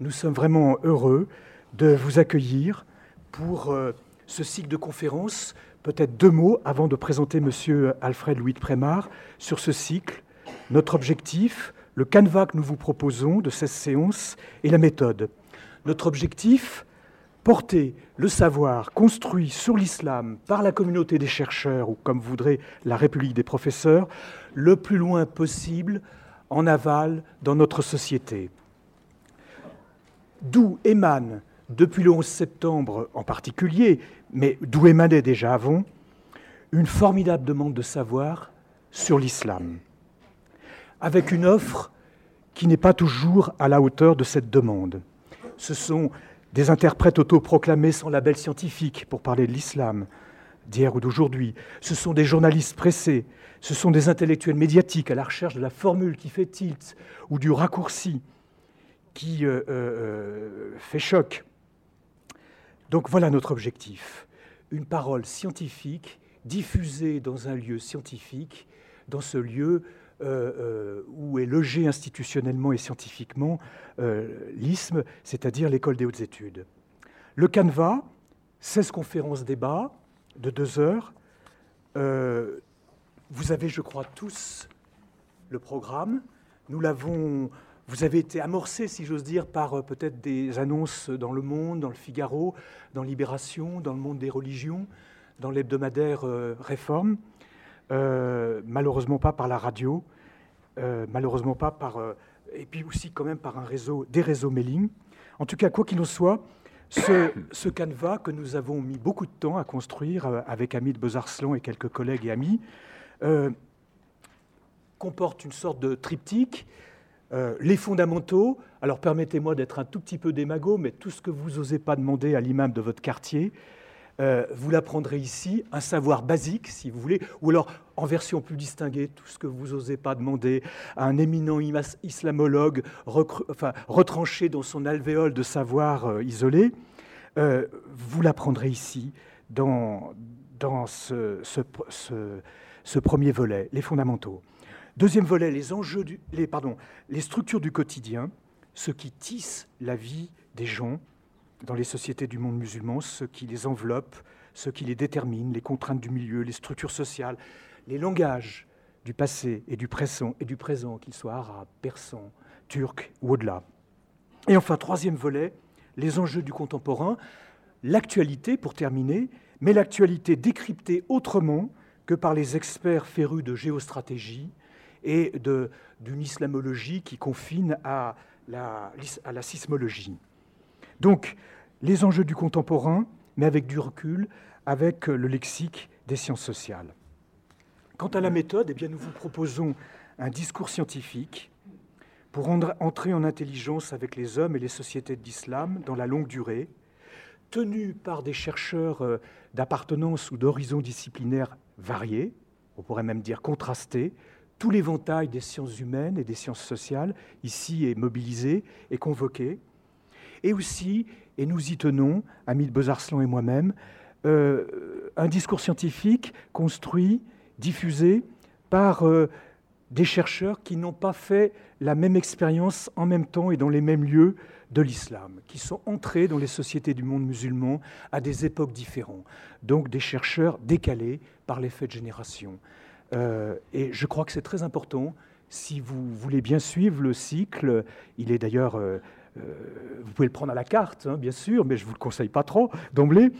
nous sommes vraiment heureux de vous accueillir pour euh, ce cycle de conférences. Peut-être deux mots avant de présenter M. Alfred Louis de Prémar sur ce cycle, notre objectif, le canevas que nous vous proposons de cette séance et la méthode. Notre objectif, porter le savoir construit sur l'islam par la communauté des chercheurs, ou comme voudrait la République des professeurs, le plus loin possible en aval dans notre société. D'où émane, depuis le 11 septembre en particulier, mais d'où émanait déjà avant, une formidable demande de savoir sur l'islam avec une offre qui n'est pas toujours à la hauteur de cette demande. Ce sont des interprètes autoproclamés sans label scientifique pour parler de l'islam d'hier ou d'aujourd'hui. Ce sont des journalistes pressés. Ce sont des intellectuels médiatiques à la recherche de la formule qui fait tilt ou du raccourci qui euh, euh, fait choc. Donc voilà notre objectif. Une parole scientifique diffusée dans un lieu scientifique, dans ce lieu euh, euh, où est logé institutionnellement et scientifiquement euh, l'ISM, c'est-à-dire l'école des hautes études. Le canevas, 16 conférences débats de deux heures. vous avez, je crois, tous le programme. Nous l'avons. Vous avez été amorcé, si j'ose dire, par peut-être des annonces dans Le Monde, dans le Figaro, dans Libération, dans le monde des religions, dans l'hebdomadaire Réforme. Euh, malheureusement pas par la radio, euh, malheureusement pas par, euh, et puis aussi quand même par un réseau, des réseaux mailing. En tout cas, quoi qu'il en soit, ce, canevas que nous avons mis beaucoup de temps à construire avec Amit Bezarslan et quelques collègues et amis, comporte une sorte de triptyque. Les fondamentaux, alors permettez-moi d'être un tout petit peu démago, mais tout ce que vous n'osez pas demander à l'imam de votre quartier, euh, vous l'apprendrez ici, un savoir basique, si vous voulez, ou alors en version plus distinguée, tout ce que vous n'osez pas demander à un éminent islamologue retranché dans son alvéole de savoir euh, isolé, euh, vous l'apprendrez ici dans, dans ce, premier volet, les fondamentaux. Deuxième volet, les enjeux, les, pardon, les structures du quotidien, ce qui tisse la vie des gens, dans les sociétés du monde musulman, ce qui les enveloppe, ce qui les détermine, les contraintes du milieu, les structures sociales, les langages du passé et du présent, et du présent qu'ils soient arabes, persans, turcs ou au-delà. Et enfin, troisième volet, les enjeux du contemporain, l'actualité pour terminer, mais l'actualité décryptée autrement que par les experts férus de géostratégie et d'une islamologie qui confine à la, sismologie. Donc, les enjeux du contemporain, mais avec du recul, avec le lexique des sciences sociales. Quant à la méthode, eh bien, nous vous proposons un discours scientifique pour entrer en intelligence avec les hommes et les sociétés d'islam dans la longue durée, tenu par des chercheurs euh, d'appartenance ou d'horizons disciplinaires variés, on pourrait même dire contrastés, tout l'éventail des sciences humaines et des sciences sociales ici est mobilisé et convoqué, et aussi, et nous y tenons, Amit Bezarslan et moi-même, euh, un discours scientifique construit, diffusé par euh, des chercheurs qui n'ont pas fait la même expérience en même temps et dans les mêmes lieux de l'islam, qui sont entrés dans les sociétés du monde musulman à des époques différentes. Donc des chercheurs décalés par l'effet de génération. Euh, et je crois que c'est très important. Si vous voulez bien suivre le cycle, il est d'ailleurs euh, vous pouvez le prendre à la carte, hein, bien sûr, mais je ne vous le conseille pas trop d'emblée,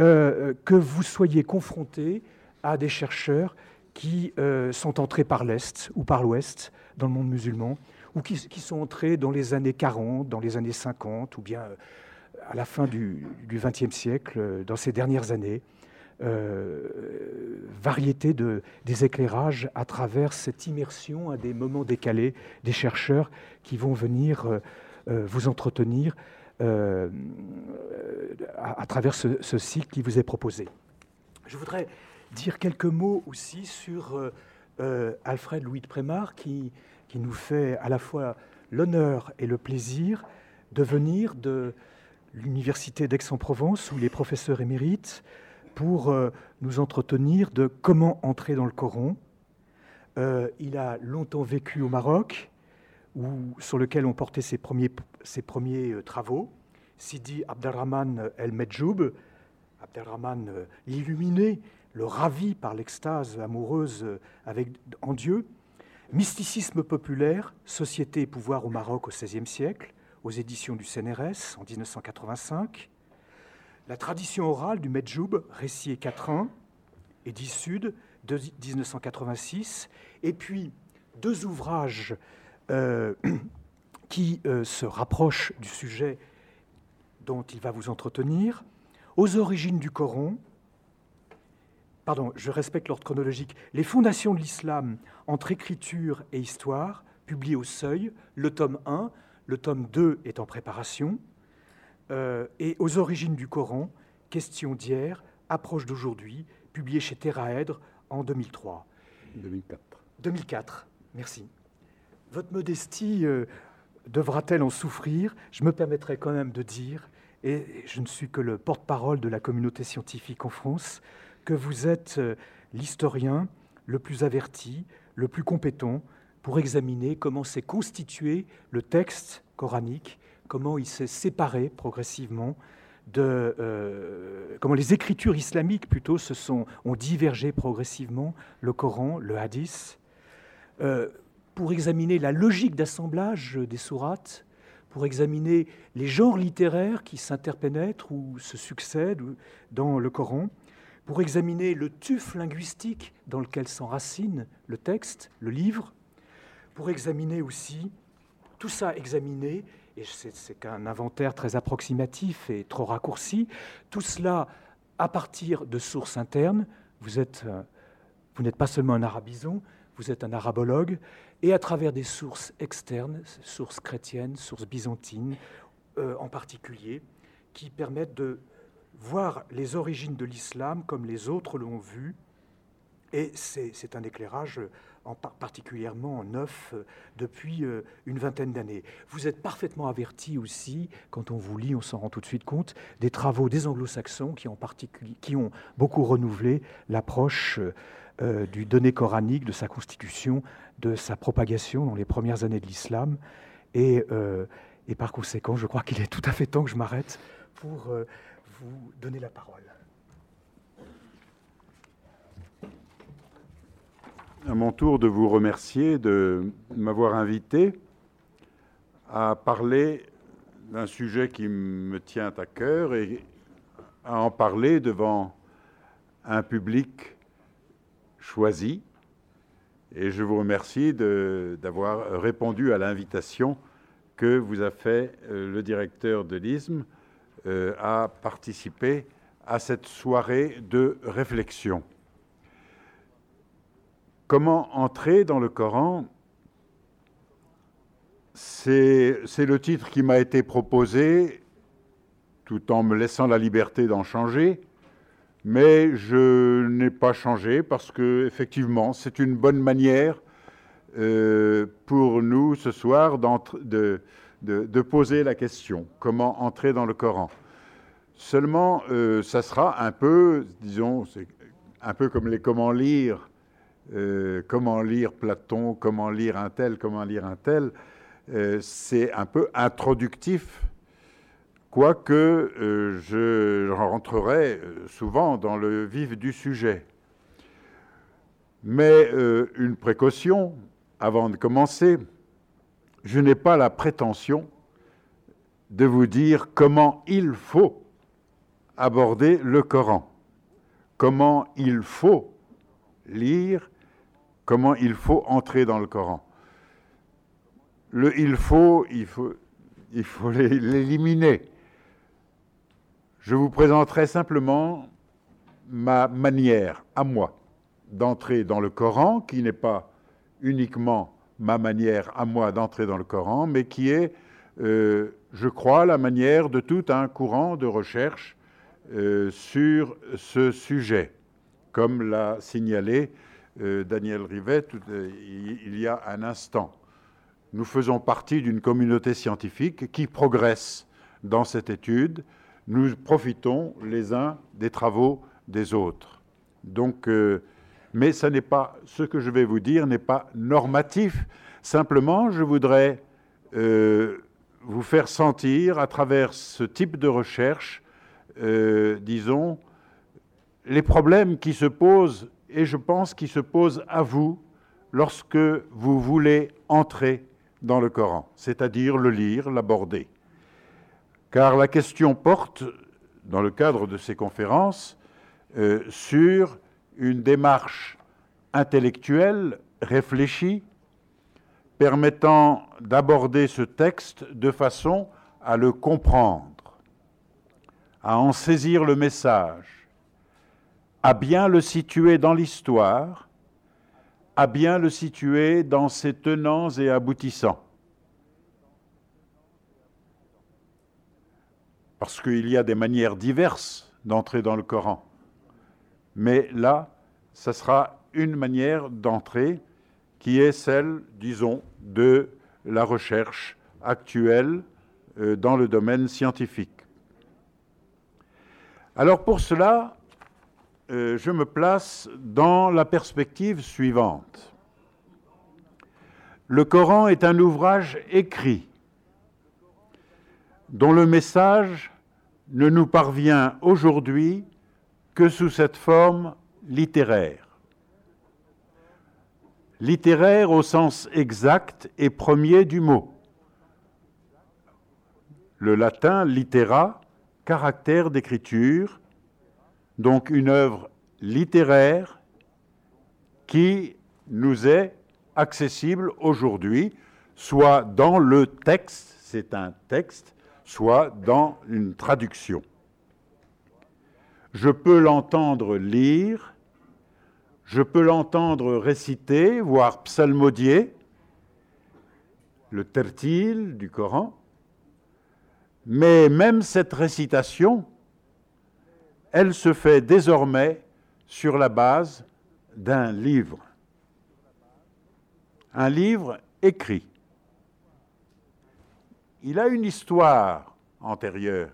euh, que vous soyez confronté à des chercheurs qui euh, sont entrés par l'Est ou par l'Ouest dans le monde musulman, ou qui, sont entrés dans les années 40, dans les années 50, ou bien à la fin du XXe siècle, dans ces dernières années. Variété de, des éclairages à travers cette immersion à des moments décalés des chercheurs qui vont venir euh, vous entretenir euh, à, travers ce, cycle qui vous est proposé. Je voudrais dire quelques mots aussi sur euh, Alfred Louis de Prémar, qui, nous fait à la fois l'honneur et le plaisir de venir de l'Université d'Aix-en-Provence, où il est professeur pour nous entretenir de comment entrer dans le Coran. il a longtemps vécu au Maroc, sur lequel ont porté ses premiers, premiers travaux. Sidi Abdelrahman El-Medjoub, Abdelrahman l'illuminé, le ravi par l'extase amoureuse avec, en Dieu. Mysticisme populaire, société et pouvoir au Maroc au XVIe siècle, aux éditions du CNRS en 1985. La tradition orale du Medjoub, récit et quatrain, édit Sud, de 1986. Et puis deux ouvrages euh, qui euh, se rapprochent du sujet dont il va vous entretenir. Aux origines du Coran, pardon, je respecte l'ordre chronologique, Les fondations de l'islam entre écriture et histoire, publié au Seuil, le tome 1, le tome 2 est en préparation, euh, et Aux origines du Coran, Questions d'hier, approche d'aujourd'hui, publié chez Terraèdre en 2003. 2004. 2004, merci. Votre modestie euh, devra-t-elle en souffrir? Je me permettrai quand même de dire, et je ne suis que le porte-parole de la communauté scientifique en France, que vous êtes euh, l'historien le plus averti, le plus compétent pour examiner comment s'est constitué le texte coranique, comment il s'est séparé progressivement de euh, comment les écritures islamiques plutôt se sont ont divergé progressivement, le Coran, le Hadith, euh, pour examiner la logique d'assemblage des sourates, pour examiner les genres littéraires qui s'interpénètrent ou se succèdent dans le Coran, pour examiner le tuf linguistique dans lequel s'enracine le texte, le livre, pour examiner aussi, tout ça examiné, et c'est qu'un inventaire très approximatif et trop raccourci, tout cela à partir de sources internes, vous euh, n'êtes pas seulement un arabison, vous êtes un arabologue, et à travers des sources externes, sources chrétiennes, sources byzantines euh, en particulier, qui permettent de voir les origines de l'islam comme les autres l'ont vu. Et c'est un éclairage en particulièrement neuf euh, depuis euh, une vingtaine d'années. Vous êtes parfaitement averti aussi, quand on vous lit, on s'en rend tout de suite compte, des travaux des anglo-saxons qui, ont beaucoup renouvelé l'approche euh, du donné coranique, de sa constitution, de sa propagation dans les premières années de l'islam. Et, par conséquent, je crois qu'il est tout à fait temps que je m'arrête pour vous donner la parole. À mon tour de vous remercier de m'avoir invité à parler d'un sujet qui me tient à cœur et à en parler devant un public choisi. Et je vous remercie d'avoir répondu à l'invitation que vous a fait euh, le directeur de l'ISM euh, a participé à cette soirée de réflexion. Comment entrer dans le Coran C'est le titre qui m'a été proposé, tout en me laissant la liberté d'en changer, mais je n'ai pas changé parce que effectivement, c'est une bonne manière euh, pour nous ce soir de, poser la question, comment entrer dans le Coran. Seulement, euh, ça sera un peu, disons, un peu comme les comment lire, euh, comment lire Platon, comment lire un tel, comment lire un tel, euh, c'est un peu introductif, quoique je rentrerai souvent dans le vif du sujet. Mais une précaution, avant de commencer, je n'ai pas la prétention de vous dire comment il faut aborder le Coran, comment il faut lire, comment il faut entrer dans le Coran. Le il faut, il faut, l'éliminer. Je vous présenterai simplement ma manière à moi d'entrer dans le Coran, qui n'est pas uniquement ma manière à moi d'entrer dans le Coran, mais qui est, euh, je crois, la manière de tout un courant de recherche euh, sur ce sujet, comme l'a signalé Daniel Rivet il y a un instant. Nous faisons partie d'une communauté scientifique qui progresse dans cette étude. Nous profitons les uns des travaux des autres. Donc, mais ce n'est pas ce que je vais vous dire n'est pas normatif. Simplement, je voudrais euh, vous faire sentir à travers ce type de recherche, euh, disons, les problèmes qui se posent, et je pense qui se posent à vous lorsque vous voulez entrer dans le Coran, c'est-à-dire le lire, l'aborder. Car la question porte, dans le cadre de ces conférences, euh, sur une démarche intellectuelle réfléchie permettant d'aborder ce texte de façon à le comprendre, à en saisir le message, à bien le situer dans l'histoire, à bien le situer dans ses tenants et aboutissants. Parce qu'il y a des manières diverses d'entrer dans le Coran. Mais là, ce sera une manière d'entrer qui est celle, disons, de la recherche actuelle euh, dans le domaine scientifique. Alors pour cela, euh, je me place dans la perspective suivante. Le Coran est un ouvrage écrit dont le message ne nous parvient aujourd'hui que sous cette forme littéraire. Littéraire au sens exact et premier du mot. Le latin littera, caractère d'écriture, donc une œuvre littéraire qui nous est accessible aujourd'hui, soit dans le texte, c'est un texte, soit dans une traduction. Je peux l'entendre lire, je peux l'entendre réciter, voire psalmodier, le tertil du Coran, mais même cette récitation, elle se fait désormais sur la base d'un livre. Un livre écrit. Il a une histoire antérieure.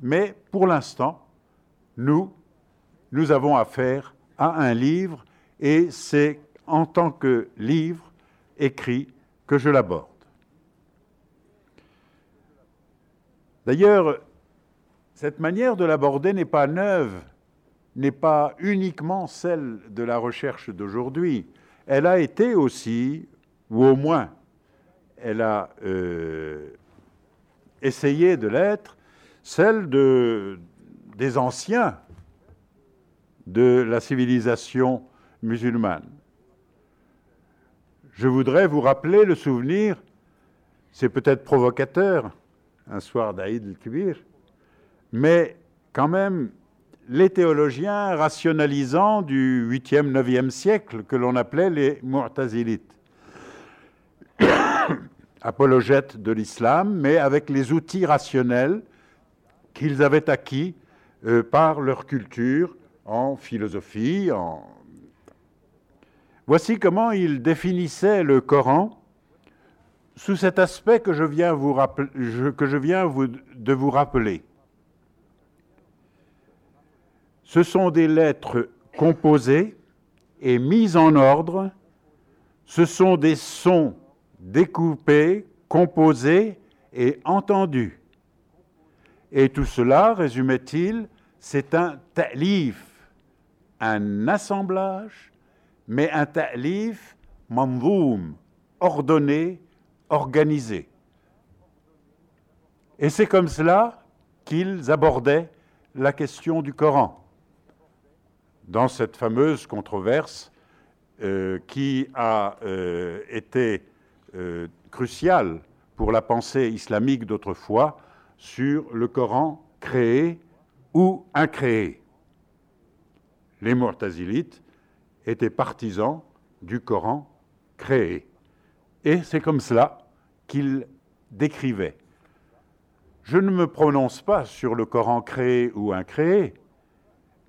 Mais pour l'instant, nous, nous avons affaire à un livre et c'est en tant que livre écrit que je l'aborde. D'ailleurs, cette manière de l'aborder n'est pas neuve, n'est pas uniquement celle de la recherche d'aujourd'hui. Elle a été aussi, ou au moins, elle a euh, essayé de l'être, celle de, des anciens de la civilisation musulmane. Je voudrais vous rappeler le souvenir, c'est peut-être provocateur, un soir d'Aïd el-Kibir, mais quand même, les théologiens rationalisants du 8e, 9e siècle, que l'on appelait les Mu'tazilites, apologètes de l'islam, mais avec les outils rationnels qu'ils avaient acquis euh, par leur culture en philosophie. En... Voici comment ils définissaient le Coran sous cet aspect que je viens, de vous rappeler. Ce sont des lettres composées et mises en ordre. Ce sont des sons découpés, composés et entendus. Et tout cela, résumait-il, c'est un ta'lif, un assemblage, mais un ta'lif manzoum, ordonné, organisé. Et c'est comme cela qu'ils abordaient la question du Coran dans cette fameuse controverse euh, qui a euh, été euh, cruciale pour la pensée islamique d'autrefois sur le Coran créé ou incréé. Les Mu'tazilites étaient partisans du Coran créé. Et c'est comme cela qu'ils décrivaient. Je ne me prononce pas sur le Coran créé ou incréé,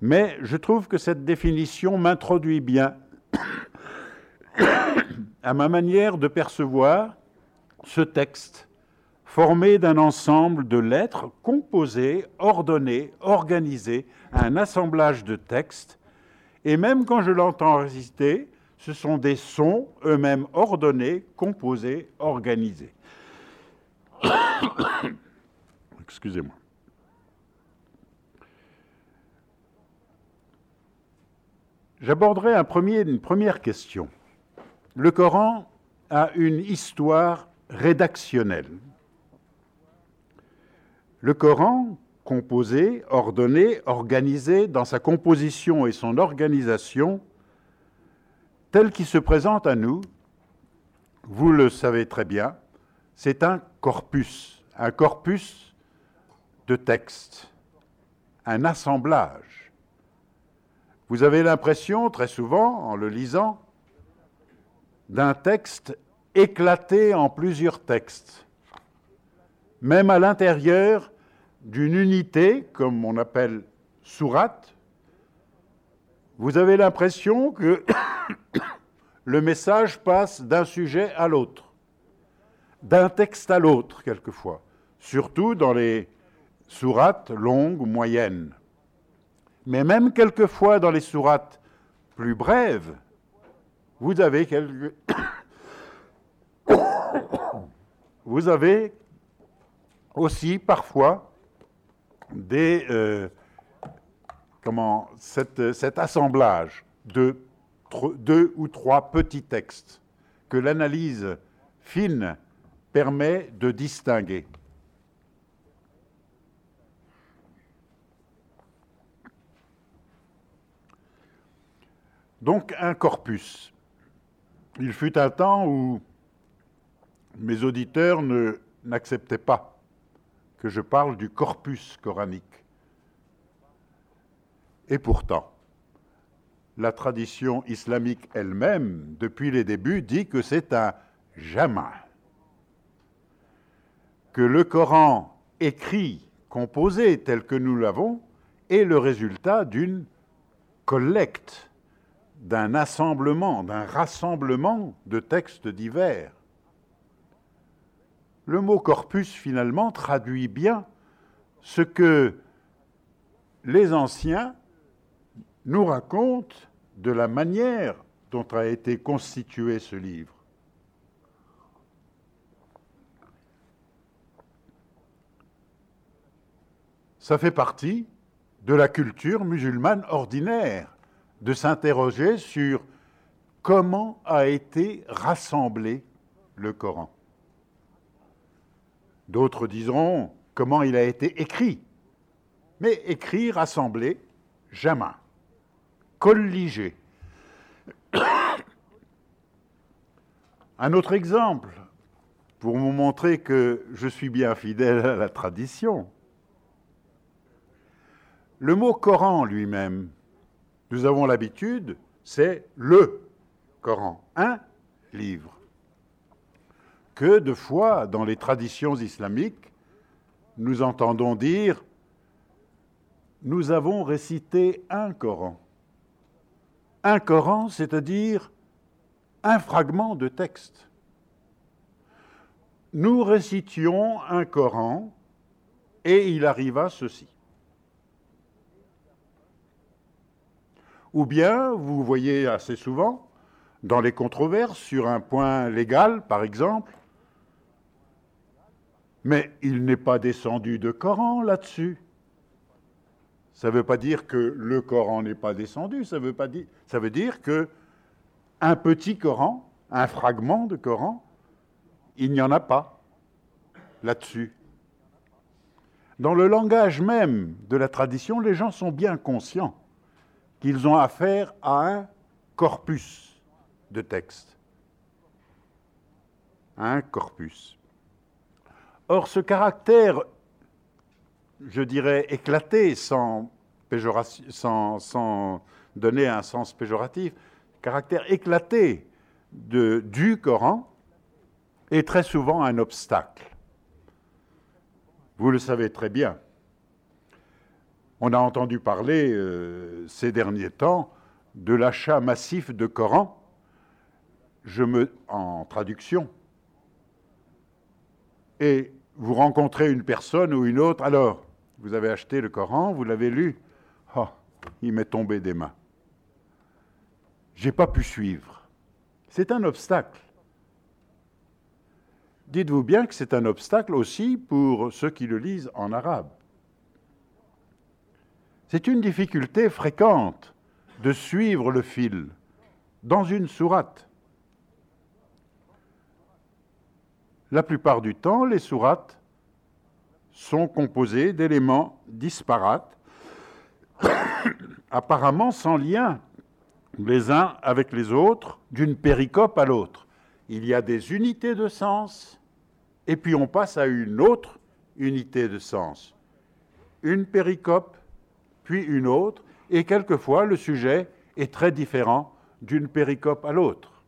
mais je trouve que cette définition m'introduit bien à ma manière de percevoir ce texte formé d'un ensemble de lettres composées, ordonnées, organisées, un assemblage de textes. Et même quand je l'entends réciter, ce sont des sons eux-mêmes ordonnés, composés, organisés. Excusez-moi. J'aborderai une première question. Le Coran a une histoire rédactionnelle. Le Coran, composé, ordonné, organisé dans sa composition et son organisation, tel qu'il se présente à nous, vous le savez très bien, c'est un corpus, un corpus de textes, un assemblage. Vous avez l'impression, très souvent, en le lisant, d'un texte éclaté en plusieurs textes, même à l'intérieur d'une unité, comme on appelle sourate, vous avez l'impression que le message passe d'un sujet à l'autre, d'un texte à l'autre quelquefois, surtout dans les sourates longues moyennes. Mais même quelquefois dans les sourates plus brèves, vous avez aussi parfois des, euh, comment, cet assemblage de deux ou trois petits textes que l'analyse fine permet de distinguer. Donc un corpus. Il fut un temps où mes auditeurs n'acceptaient pas que je parle du corpus coranique. Et pourtant, la tradition islamique elle-même, depuis les débuts, dit que c'est un jamais. Que le Coran écrit, composé tel que nous l'avons, est le résultat d'une collecte, d'un assemblement, d'un rassemblement de textes divers. Le mot corpus, finalement, traduit bien ce que les anciens nous racontent de la manière dont a été constitué ce livre. Ça fait partie de la culture musulmane ordinaire de s'interroger sur comment a été rassemblé le Coran. D'autres diront comment il a été écrit. Mais écrit, rassemblé, jamais. Colligé. Un autre exemple, pour vous montrer que je suis bien fidèle à la tradition. Le mot Coran lui-même, nous avons l'habitude, c'est le Coran, un livre que de fois dans les traditions islamiques, nous entendons dire nous avons récité un Coran. Un Coran, c'est-à-dire un fragment de texte. Nous récitions un Coran et il arriva ceci. Ou bien, vous voyez assez souvent, dans les controverses sur un point légal, par exemple, mais il n'est pas descendu de Coran là-dessus. Ça ne veut pas dire que le Coran n'est pas descendu, ça veut, pas dire, ça veut dire petit Coran, un fragment de Coran, il n'y en a pas là-dessus. Dans le langage même de la tradition, les gens sont bien conscients qu'ils ont affaire à un corpus de textes. Un corpus. Or, ce caractère, je dirais, éclaté, sans, donner un sens péjoratif, caractère éclaté du Coran est très souvent un obstacle. Vous le savez très bien. On a entendu parler euh, ces derniers temps de l'achat massif de Coran, en traduction. Et vous rencontrez une personne ou une autre, alors, vous avez acheté le Coran, vous l'avez lu, oh, il m'est tombé des mains. J'ai pas pu suivre. C'est un obstacle. Dites-vous bien que c'est un obstacle aussi pour ceux qui le lisent en arabe. C'est une difficulté fréquente de suivre le fil dans une sourate. La plupart du temps, les sourates sont composées d'éléments disparates, apparemment sans lien les uns avec les autres, d'une péricope à l'autre. Il y a des unités de sens, et puis on passe à une autre unité de sens. Une péricope, puis une autre, et quelquefois le sujet est très différent d'une péricope à l'autre.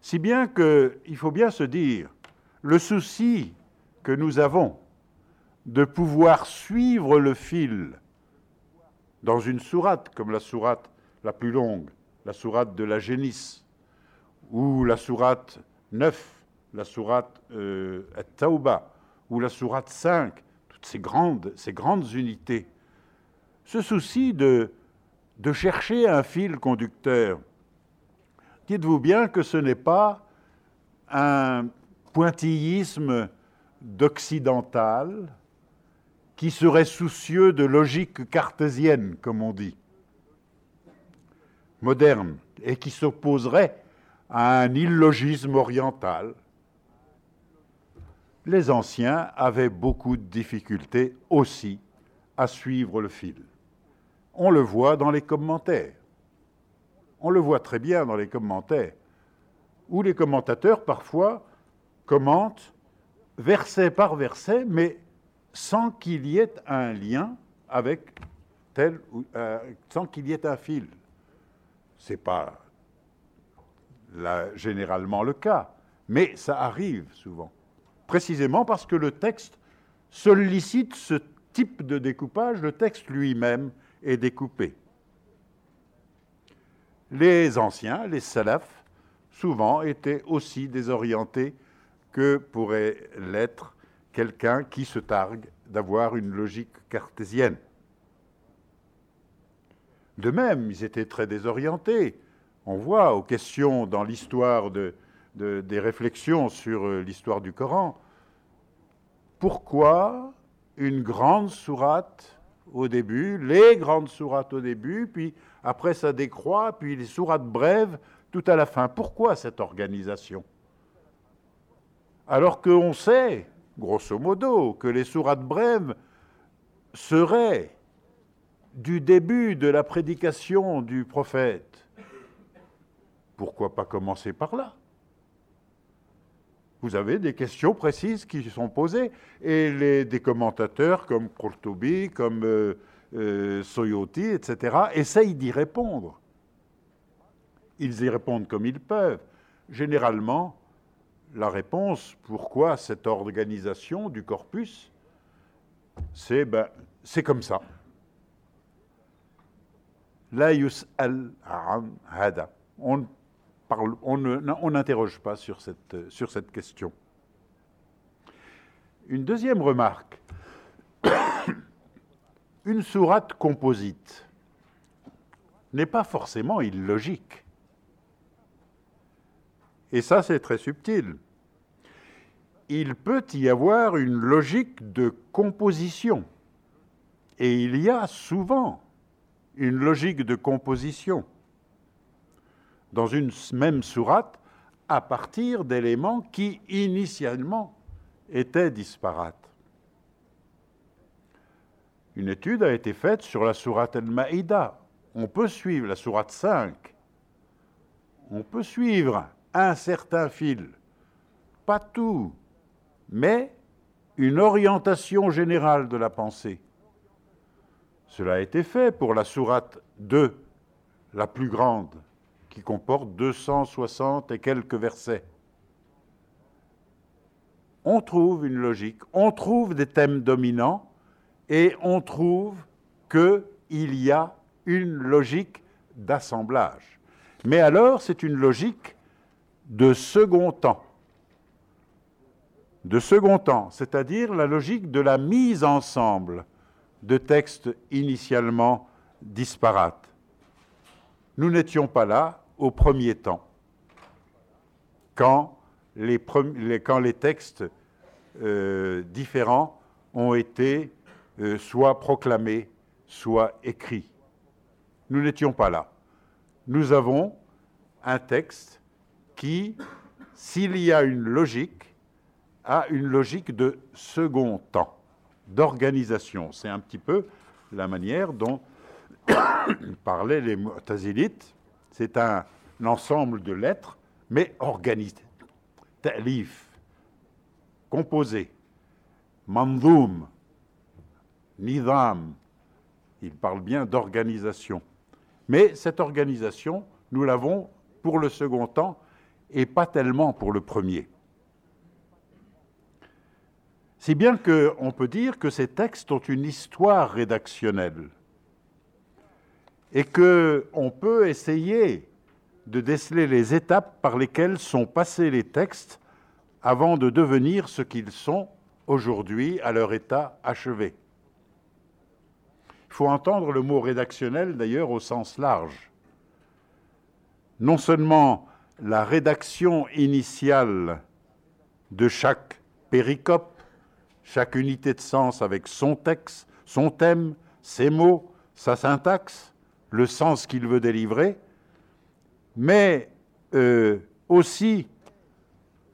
Si bien qu'il faut bien se dire, le souci que nous avons de pouvoir suivre le fil dans une sourate, comme la sourate la plus longue, la sourate de la Génisse, ou la sourate 9, la sourate euh, Tauba, ou la sourate 5, toutes ces grandes, ces grandes unités. Ce souci de, de chercher un fil conducteur, dites-vous bien que ce n'est pas un pointillisme d'occidental, qui serait soucieux de logique cartésienne, comme on dit, moderne, et qui s'opposerait à un illogisme oriental. Les anciens avaient beaucoup de difficultés aussi à suivre le fil. On le voit dans les commentaires. On le voit très bien dans les commentaires, où les commentateurs parfois commentent verset par verset, mais sans qu'il y ait un lien avec tel ou euh, sans qu'il y ait un fil. Ce n'est pas généralement le cas, mais ça arrive souvent. Précisément parce que le texte sollicite ce type de découpage, le texte lui-même est découpé. Les anciens, les salafs, souvent étaient aussi désorientés que pourrait l'être quelqu'un qui se targue d'avoir une logique cartésienne. De même, ils étaient très désorientés. On voit aux questions dans l'histoire de, des réflexions sur euh, l'histoire du Coran, pourquoi une grande sourate au début, les grandes sourates au début, puis après ça décroît, puis les sourates brèves tout à la fin? Pourquoi cette organisation? Alors qu'on sait grosso modo, que les sourates brèves seraient du début de la prédication du prophète. Pourquoi pas commencer par là? Vous avez des questions précises qui sont posées et les, des commentateurs comme Qurtubi, comme euh, euh, Soyoti, etc., essayent d'y répondre. Ils y répondent comme ils peuvent. Généralement, la réponse, pourquoi cette organisation du corpus, c'est ben, comme ça. Hada. On on n'interroge pas sur cette, question. Une deuxième remarque. Une sourate composite n'est pas forcément illogique. Et ça, c'est très subtil il peut y avoir une logique de composition. Et il y a souvent une logique de composition dans une même sourate à partir d'éléments qui initialement étaient disparates. Une étude a été faite sur la sourate Al-Ma'ida. On peut suivre la sourate 5. On peut suivre un certain fil. Pas tout, mais une orientation générale de la pensée. Cela a été fait pour la sourate 2, la plus grande, qui comporte 260 et quelques versets. On trouve une logique, on trouve des thèmes dominants et on trouve qu'il y a une logique d'assemblage. Mais alors, c'est une logique de second temps de second temps, c'est-à-dire la logique de la mise ensemble de textes initialement disparates. Nous n'étions pas là au premier temps, quand les, textes euh, différents ont été euh, soit proclamés, soit écrits. Nous n'étions pas là. Nous avons un texte qui, s'il y a une logique, a une logique de second temps, d'organisation. C'est un petit peu la manière dont parlaient les Mu'tazilites. C'est un, ensemble de lettres, mais organisé. Ta'lif, composé. Mandoum, nidam. Il parle bien d'organisation. Mais cette organisation, nous l'avons pour le second temps et pas tellement pour le premier. Si bien qu'on peut dire que ces textes ont une histoire rédactionnelle et qu'on peut essayer de déceler les étapes par lesquelles sont passés les textes avant de devenir ce qu'ils sont aujourd'hui à leur état achevé. Il faut entendre le mot rédactionnel d'ailleurs au sens large. Non seulement la rédaction initiale de chaque péricope, chaque unité de sens avec son texte, son thème, ses mots, sa syntaxe, le sens qu'il veut délivrer, mais euh, aussi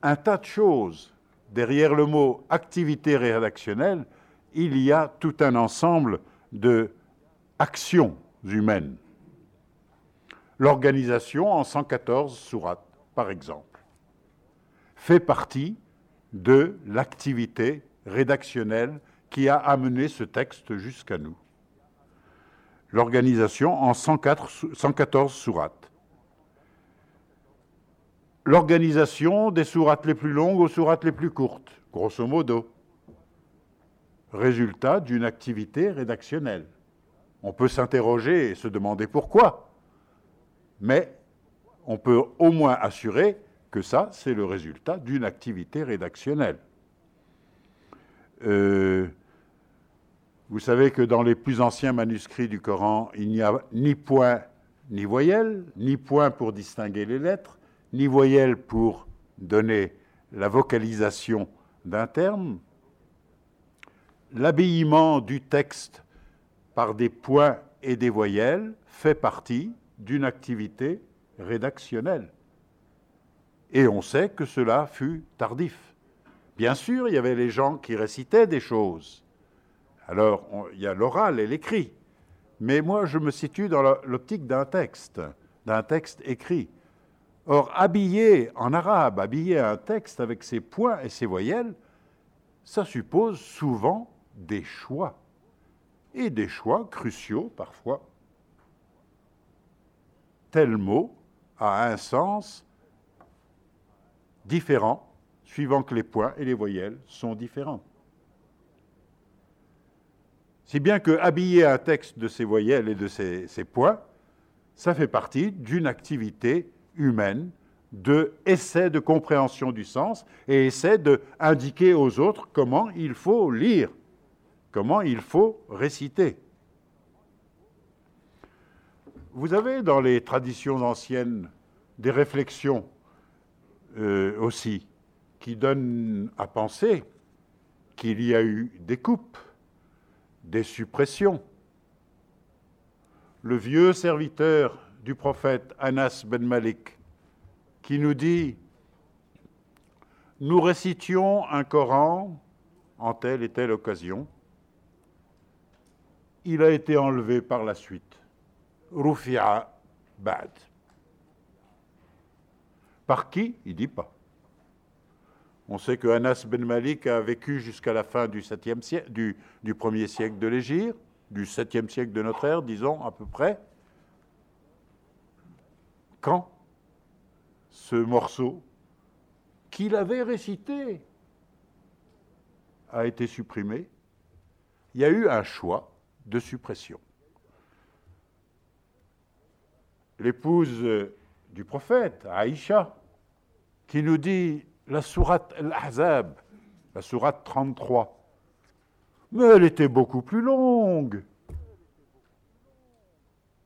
un tas de choses. Derrière le mot activité rédactionnelle, il y a tout un ensemble de actions humaines. L'organisation en 114 sourates, par exemple, fait partie de l'activité rédactionnelle qui a amené ce texte jusqu'à nous. L'organisation en 114 sourates. L'organisation des sourates les plus longues aux sourates les plus courtes, grosso modo. Résultat d'une activité rédactionnelle. On peut s'interroger et se demander pourquoi, mais on peut au moins assurer que ça, c'est le résultat d'une activité rédactionnelle. Euh, vous savez que dans les plus anciens manuscrits du Coran, il n'y a ni point ni voyelle, ni point pour distinguer les lettres, ni voyelle pour donner la vocalisation d'un terme. L'habillement du texte par des points et des voyelles fait partie d'une activité rédactionnelle. Et on sait que cela fut tardif. Bien sûr, il y avait les gens qui récitaient des choses. Alors, il y a l'oral et l'écrit. Mais moi, je me situe dans l'optique d'un texte, d'un texte écrit. Or, habiller en arabe, habiller un texte avec ses points et ses voyelles, ça suppose souvent des choix, et des choix cruciaux parfois. Tel mot a un sens différent suivant que les points et les voyelles sont différents. Si bien que habiller un texte de ces voyelles et de ces, points, ça fait partie d'une activité humaine de essai de compréhension du sens et essai d'indiquer aux autres comment il faut lire, comment il faut réciter. Vous avez dans les traditions anciennes des réflexions euh, aussi qui donne à penser qu'il y a eu des coupes, des suppressions. Le vieux serviteur du prophète Anas ben Malik, qui nous dit Nous récitions un Coran en telle et telle occasion. Il a été enlevé par la suite. Rufi'a Bad. Par qui? Il dit pas. On sait que Anas ben Malik a vécu jusqu'à la fin du, siècle, du, du 1er siècle de l'Égypte, du 7e siècle de notre ère, disons à peu près. Quand ce morceau qu'il avait récité a été supprimé, il y a eu un choix de suppression. L'épouse du prophète, Aïcha, qui nous dit la sourate Al-Ahzab, la sourate 33. Mais elle était beaucoup plus longue.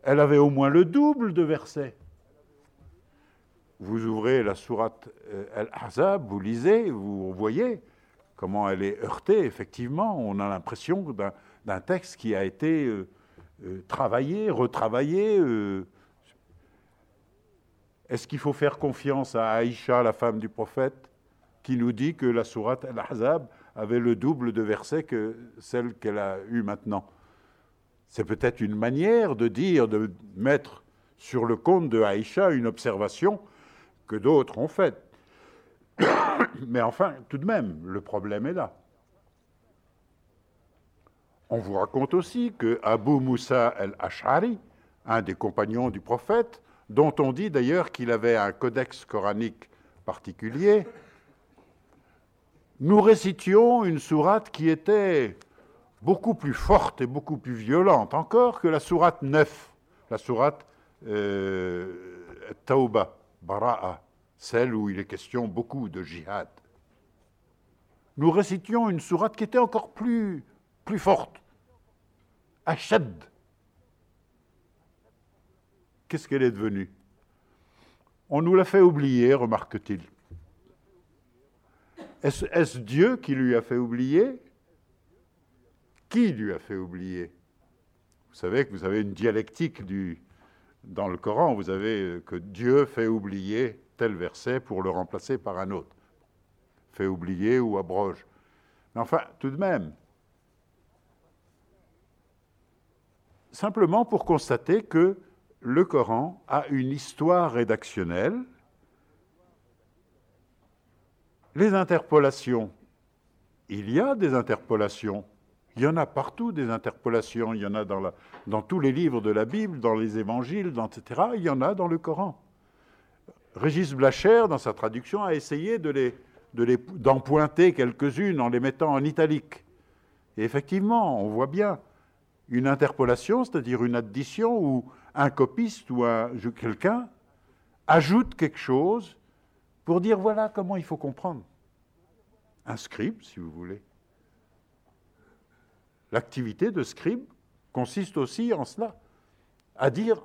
elle avait au moins le double de versets. Vous ouvrez la sourate euh, Al-Ahzab, vous lisez, vous voyez comment elle est heurtée, effectivement. On a l'impression d'un texte qui a été euh, euh, travaillé, retravaillé. Est-ce qu'il faut faire confiance à Aïcha, la femme du prophète, qui nous dit que la sourate Al-Ahzab avait le double de versets que celle qu'elle a eue maintenant C'est peut-être une manière de dire, de mettre sur le compte de Aïcha une observation que d'autres ont faite. Mais enfin, tout de même, le problème est là. On vous raconte aussi que Abu Moussa el-Ash'ari, un des compagnons du prophète, dont on dit d'ailleurs qu'il avait un codex coranique particulier, nous récitions une sourate qui était beaucoup plus forte et beaucoup plus violente encore que la sourate 9, la sourate euh, Tauba, Bara'a, celle où il est question beaucoup de jihad. Nous récitions une sourate qui était encore plus, plus forte, Ashad, Qu'est-ce qu'elle est devenue? On nous l'a fait oublier, remarque-t-il. Est-ce Dieu qui lui a fait oublier? Qui lui a fait oublier? Vous savez que vous avez une dialectique du, dans le Coran, vous avez euh, que Dieu fait oublier tel verset pour le remplacer par un autre. Fait oublier ou abroge. Mais enfin, tout de même, simplement pour constater que le Coran a une histoire rédactionnelle. Les interpolations, il y a des interpolations. Il y en a partout des interpolations. Il y en a dans, tous les livres de la Bible, dans les évangiles, etc. Il y en a dans le Coran. Régis Blacher, dans sa traduction, a essayé d'en pointer quelques-unes en les mettant en italique. Et effectivement, on voit bien une interpolation, c'est-à-dire une addition où un copiste ou quelqu'un ajoute quelque chose pour dire voilà comment il faut comprendre. Un scribe, si vous voulez. L'activité de scribe consiste aussi en cela, à dire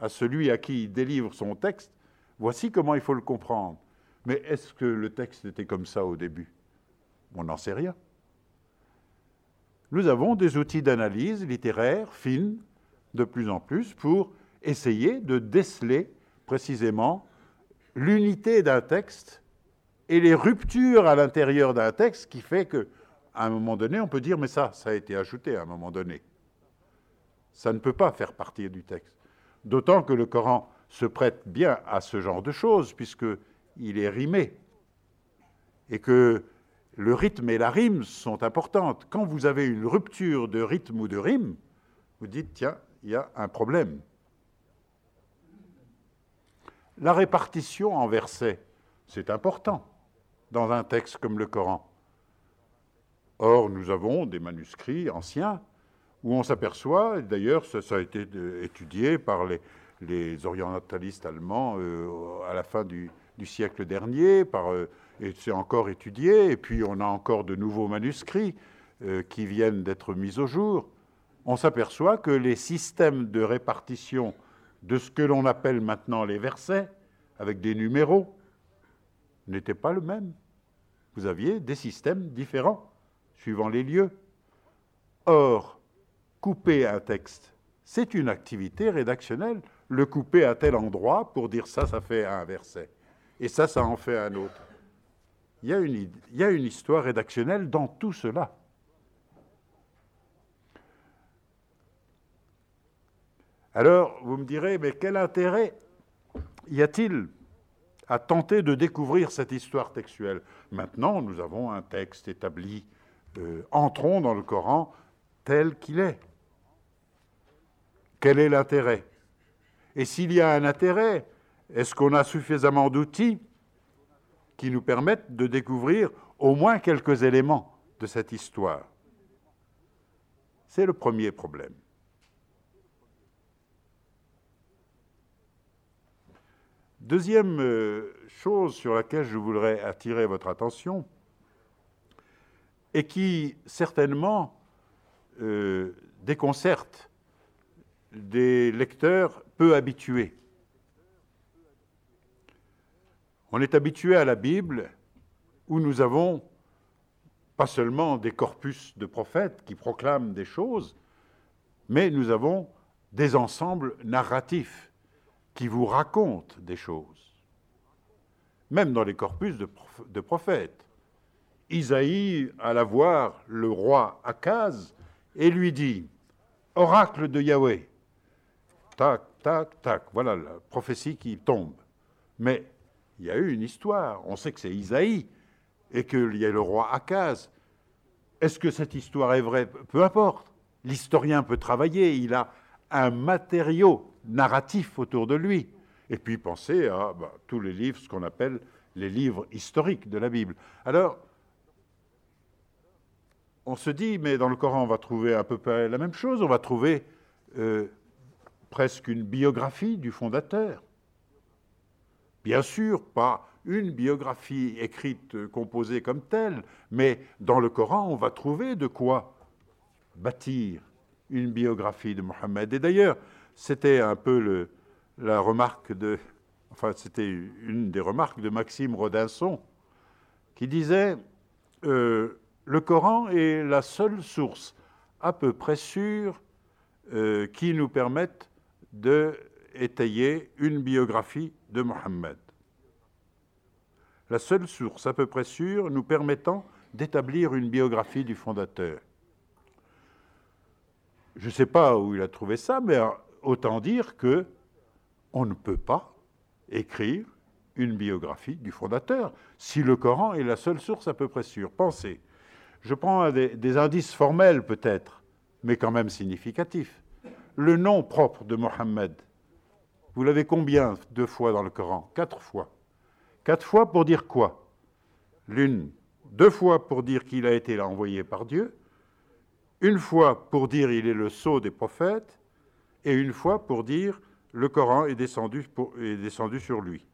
à celui à qui il délivre son texte, voici comment il faut le comprendre. Mais est-ce que le texte était comme ça au début? On n'en sait rien. Nous avons des outils d'analyse littéraire fines de plus en plus pour essayer de déceler précisément l'unité d'un texte et les ruptures à l'intérieur d'un texte qui fait que à un moment donné, on peut dire mais ça, ça a été ajouté à un moment donné. Ça ne peut pas faire partie du texte. D'autant que le Coran se prête bien à ce genre de choses puisqu'il est rimé et que le rythme et la rime sont importantes. Quand vous avez une rupture de rythme ou de rime, vous dites tiens, il y a un problème. La répartition en versets, c'est important dans un texte comme le Coran. Or, nous avons des manuscrits anciens où on s'aperçoit, d'ailleurs ça, a été étudié par les, orientalistes allemands euh, à la fin du, siècle dernier, euh, et c'est encore étudié, et puis on a encore de nouveaux manuscrits euh, qui viennent d'être mis au jour, on s'aperçoit que les systèmes de répartition de ce que l'on appelle maintenant les versets, avec des numéros, n'étaient pas le même. Vous aviez des systèmes différents, suivant les lieux. Or, couper un texte, c'est une activité rédactionnelle. Le couper à tel endroit pour dire ça, ça fait un verset. Et ça, ça en fait un autre. Il y a une histoire rédactionnelle dans tout cela. Alors, vous me direz, mais quel intérêt y a-t-il à tenter de découvrir cette histoire textuelle? Maintenant, nous avons un texte établi. Euh, entrons dans le Coran tel qu'il est. Quel est l'intérêt? Et s'il y a un intérêt, est-ce qu'on a suffisamment d'outils qui nous permettent de découvrir au moins quelques éléments de cette histoire? C'est le premier problème. Deuxième euh, chose sur laquelle je voudrais attirer votre attention, et qui certainement euh, déconcerte des lecteurs peu habitués. On est habitué à la Bible où nous avons pas seulement des corpus de prophètes qui proclament des choses, mais nous avons des ensembles narratifs qui vous racontent des choses. Même dans les corpus de, prophètes. Isaïe alla voir le roi Akaz et lui dit Oracle de Yahweh. Tac, tac, tac. Voilà la prophétie qui tombe. Mais il y a eu une histoire. On sait que c'est Isaïe et qu'il y a le roi Akaz. Est-ce que cette histoire est vraie? Peu importe. L'historien peut travailler. Il a un matériau narratif autour de lui. Et puis penser à bah, tous les livres, ce qu'on appelle les livres historiques de la Bible. Alors, on se dit, mais dans le Coran, on va trouver à peu près la même chose. On va trouver euh, presque une biographie du fondateur. Bien sûr, pas une biographie écrite, composée comme telle, mais dans le Coran, on va trouver de quoi bâtir une biographie de Mohammed. Et d'ailleurs, c'était un peu la remarque de, enfin, c'était une des remarques de Maxime Rodinson, qui disait euh, le Coran est la seule source à peu près sûre euh, qui nous permette d'étayer une biographie de Mohammed. La seule source à peu près sûre nous permettant d'établir une biographie du fondateur. Je ne sais pas où il a trouvé ça, mais autant dire que on ne peut pas écrire une biographie du fondateur si le Coran est la seule source à peu près sûre. Pensez, je prends des, indices formels peut-être, mais quand même significatifs. Le nom propre de Mohammed, vous l'avez combien de fois dans le Coran? Quatre fois. Quatre fois pour dire quoi? L'une, deux fois pour dire qu'il a été envoyé par Dieu, une fois pour dire il est le sceau des prophètes, et une fois pour dire le Coran est descendu, sur lui.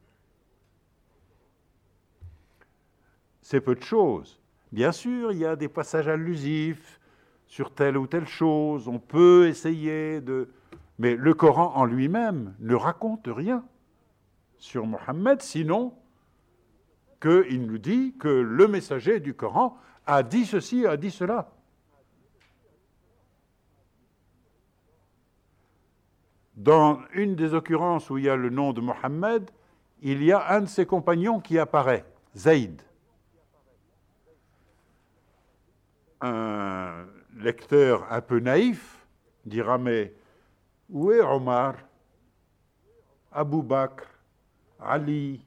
C'est peu de choses. Bien sûr, il y a des passages allusifs sur telle ou telle chose, on peut essayer de... Mais le Coran en lui-même ne raconte rien sur Mohammed, sinon qu'il nous dit que le messager du Coran a dit ceci, a dit cela. Dans une des occurrences où il y a le nom de Mohammed, il y a un de ses compagnons qui apparaît, Zaïd. Un lecteur un peu naïf dira Mais où est Omar, Abu Bakr, Ali,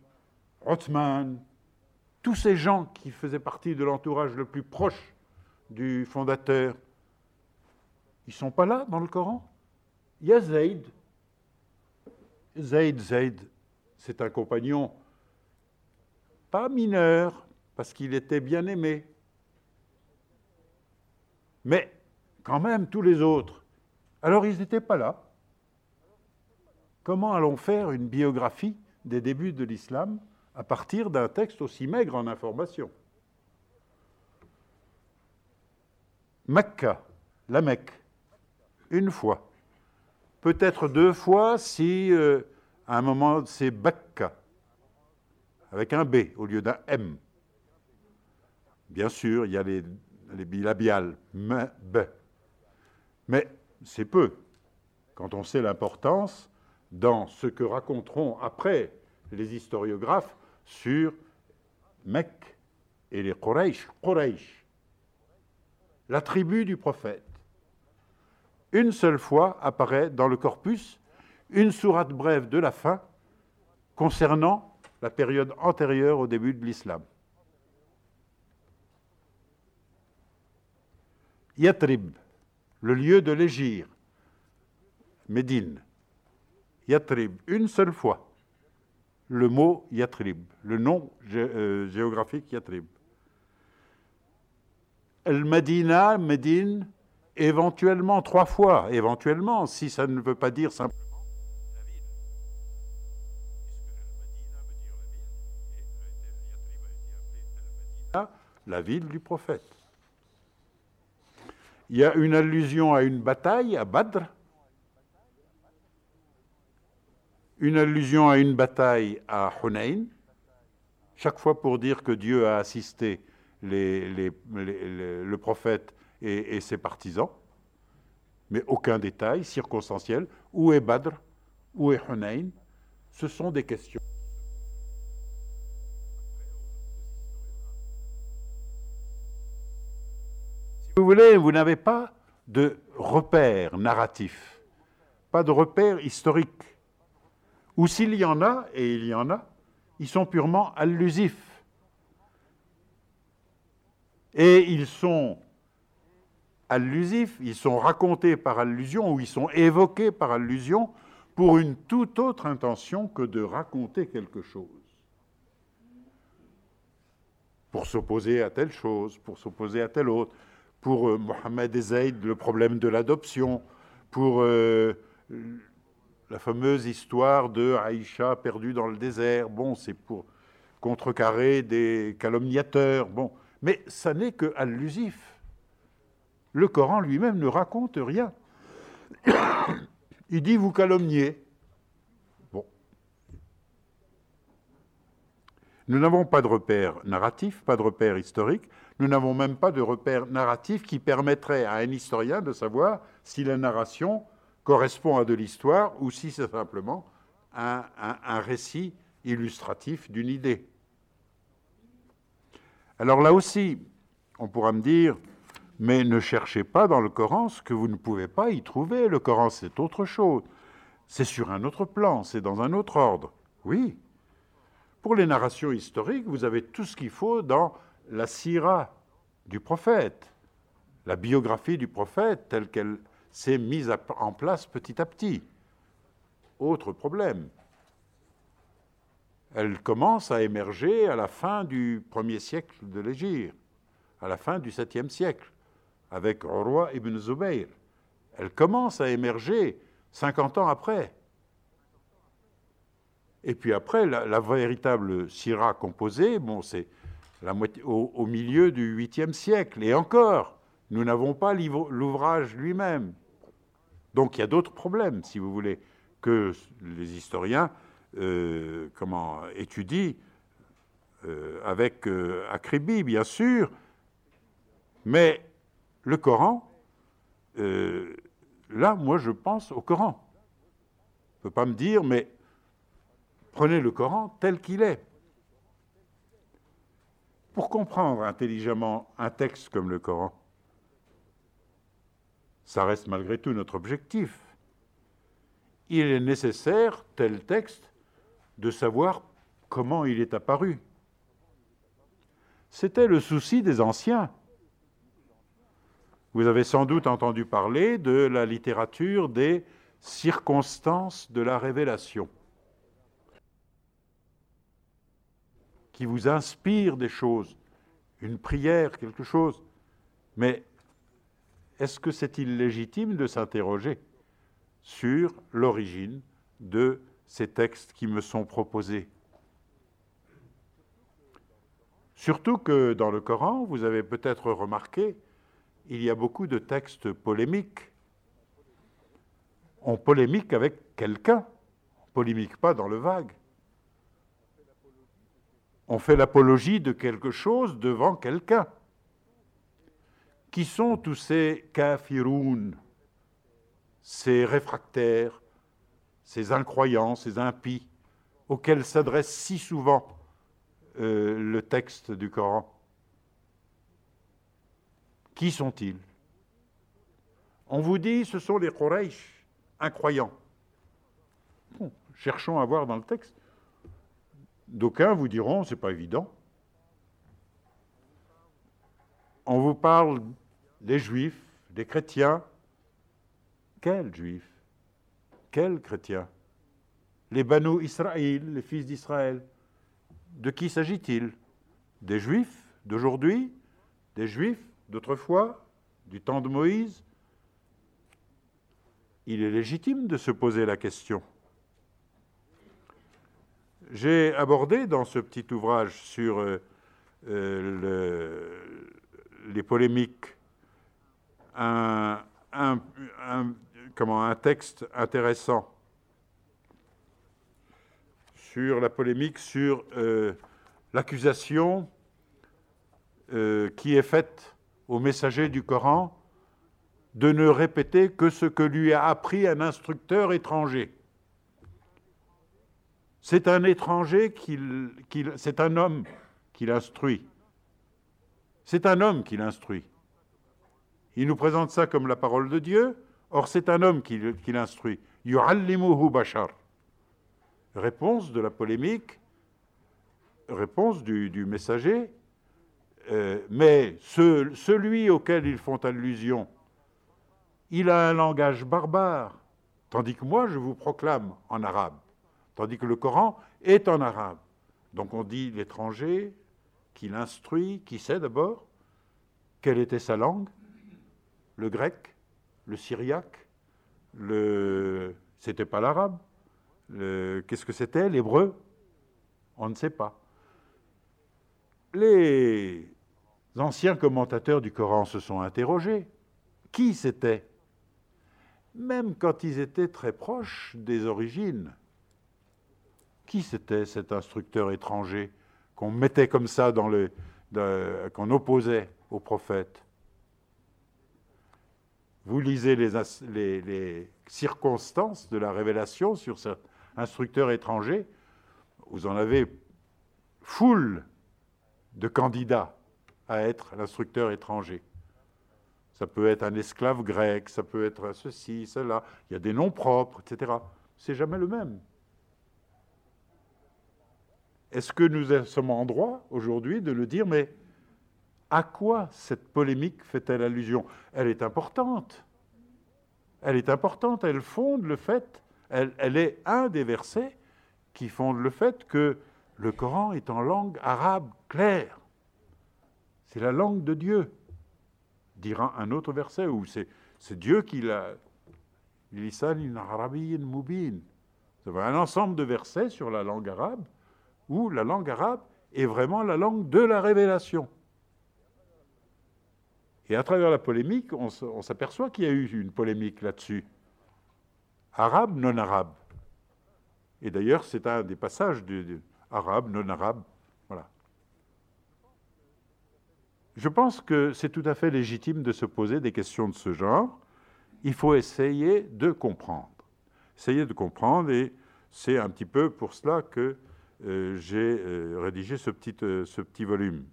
Othman, tous ces gens qui faisaient partie de l'entourage le plus proche du fondateur Ils ne sont pas là dans le Coran? Il y a Zayd. Zayd, Zayd, c'est un compagnon pas mineur, parce qu'il était bien aimé. Mais quand même, tous les autres. Alors, ils n'étaient pas là. Comment allons faire une biographie des débuts de l'islam à partir d'un texte aussi maigre en information? Mecca, la Mecque, une fois. Peut-être deux fois si euh, à un moment c'est Bakka, avec un B au lieu d'un M. Bien sûr, il y a les, les bilabiales, M, B. Mais c'est peu quand on sait l'importance dans ce que raconteront après les historiographes sur Mecque et les Quraysh, Quraysh, la tribu du prophète. Une seule fois apparaît dans le corpus une sourate brève de la fin concernant la période antérieure au début de l'islam. Yatrib, le lieu de l'égir, Médine. Yatrib, une seule fois le mot Yatrib, le nom euh, géographique Yatrib. El-Medina, Médine, éventuellement trois fois, éventuellement, si ça ne veut pas dire simplement la ville du prophète. Il y a une allusion à une bataille à Badr, une allusion à une bataille à Hunayn, chaque fois pour dire que Dieu a assisté le prophète et, ses partisans, mais aucun détail circonstanciel. Où est Badr? Où est Hunayn? Ce sont des questions. Si vous voulez, vous n'avez pas de repère narratif, pas de repère historique. Ou s'il y en a, et il y en a, ils sont purement allusifs. Et ils sont allusifs, ils sont racontés par allusion ou ils sont évoqués par allusion pour une toute autre intention que de raconter quelque chose. Pour s'opposer à telle chose, pour s'opposer à telle autre, pour euh, Mohamed et le problème de l'adoption, pour euh, la fameuse histoire de Aïcha perdue dans le désert. Bon, c'est pour contrecarrer des calomniateurs. Bon, mais ça n'est que allusif. Le Coran lui-même ne raconte rien. Il dit vous calomniez. Bon. Nous n'avons pas de repère narratif, pas de repère historique. Nous n'avons même pas de repère narratif qui permettrait à un historien de savoir si la narration correspond à de l'histoire ou si c'est simplement un, un, récit illustratif d'une idée. Alors là aussi, on pourra me dire, mais ne cherchez pas dans le Coran ce que vous ne pouvez pas y trouver. Le Coran, c'est autre chose. C'est sur un autre plan, c'est dans un autre ordre. Oui. Pour les narrations historiques, vous avez tout ce qu'il faut dans la sira du prophète, la biographie du prophète telle qu'elle s'est mise en place petit à petit. Autre problème. Elle commence à émerger à la fin du premier siècle de l'Égypte, à la fin du septième siècle, avec roi ibn Zubayr. Elle commence à émerger 50 ans après. Et puis après, la, véritable syrah composée, bon, c'est au, milieu du 8e siècle. Et encore, nous n'avons pas l'ouvrage lui-même. Donc il y a d'autres problèmes, si vous voulez, que les historiens euh, comment, étudient euh, avec euh, bien sûr, mais le Coran, là, moi, je pense au Coran. On ne peut pas me dire, mais prenez le Coran tel qu'il est. Pour comprendre intelligemment un texte comme le Coran, ça reste malgré tout notre objectif. Il est nécessaire, tel texte, de savoir comment il est apparu. C'était le souci des anciens. Vous avez sans doute entendu parler de la littérature des circonstances de la révélation, qui vous inspire des choses, une prière, quelque chose. Mais est-ce que c'est illégitime de s'interroger sur l'origine de ces textes qui me sont proposés? Surtout que dans le Coran, vous avez peut-être remarqué, il y a beaucoup de textes polémiques. On polémique avec quelqu'un, on polémique pas dans le vague. On fait l'apologie de quelque chose devant quelqu'un. Qui sont tous ces kafiroun, ces réfractaires, ces incroyants, ces impies, auxquels s'adresse si souvent euh, le texte du Coran? Qui sont-ils? On vous dit ce sont les Quraysh, incroyants. cherchons à voir dans le texte. D'aucuns vous diront, c'est pas évident. On vous parle des juifs, des chrétiens. Quels juifs? Quels chrétiens? Les Banu Israël, les fils d'Israël. De qui s'agit-il? Des juifs d'aujourd'hui? Des juifs d'autrefois Du temps de Moïse Il est légitime de se poser la question. J'ai abordé dans ce petit ouvrage sur euh, euh, les polémiques un, texte intéressant sur la polémique sur euh, l'accusation qui est faite au messager du Coran de ne répéter que ce que lui a appris un instructeur étranger. C'est un étranger, qui, c'est un homme qui l'instruit. C'est un homme qui l'instruit. Il nous présente ça comme la parole de Dieu, or c'est un homme qui, l'instruit. Yu'allimuhu bashar. Réponse de la polémique, réponse du, messager, euh, mais celui auquel ils font allusion, il a un langage barbare, tandis que moi je vous proclame en arabe, tandis que le Coran est en arabe. Donc on dit l'étranger qui l'instruit, qui sait d'abord quelle était sa langue, le grec, le syriaque, le... c'était pas l'arabe, qu'est-ce que c'était, l'hébreu On ne sait pas. Les anciens commentateurs du Coran se sont interrogés. Qui c'était? Même quand ils étaient très proches des origines. Qui c'était cet instructeur étranger qu'on mettait comme ça dans le, qu'on opposait au prophète? Vous lisez les, circonstances de la révélation sur cet instructeur étranger, vous en avez foule de candidats à être l'instructeur étranger. Ça peut être un esclave grec, ça peut être ceci, cela. Il y a des noms propres, etc. C'est jamais le même. Est-ce que nous sommes en droit aujourd'hui de le dire, mais à quoi cette polémique fait-elle allusion? Elle est importante. Elle est importante, elle fonde le fait, elle, est un des versets qui fonde le fait que le Coran est en langue arabe claire. C'est la langue de Dieu, dira un autre verset où c'est Dieu qui l'a. Mubin. C'est un ensemble de versets sur la langue arabe où la langue arabe est vraiment la langue de la révélation. Et à travers la polémique, on s'aperçoit qu'il y a eu une polémique là-dessus. Arabe, non arabe. Et d'ailleurs, c'est un des passages de, arabe, non arabe. Voilà. Je pense que c'est tout à fait légitime de se poser des questions de ce genre. Il faut essayer de comprendre. Essayer de comprendre, et c'est un petit peu pour cela que euh, j'ai euh, rédigé ce petit, euh, ce petit volume.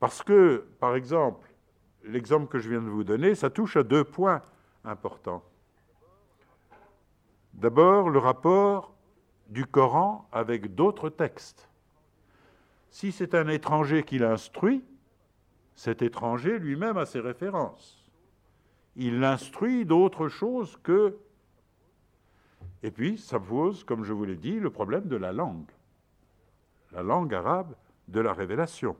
Parce que, par exemple, l'exemple que je viens de vous donner, ça touche à deux points importants. D'abord, le rapport du Coran avec d'autres textes. Si c'est un étranger qui l'instruit, cet étranger lui-même a ses références. Il l'instruit d'autre chose que et puis, ça pose, comme je vous l'ai dit, le problème de la langue. La langue arabe de la révélation.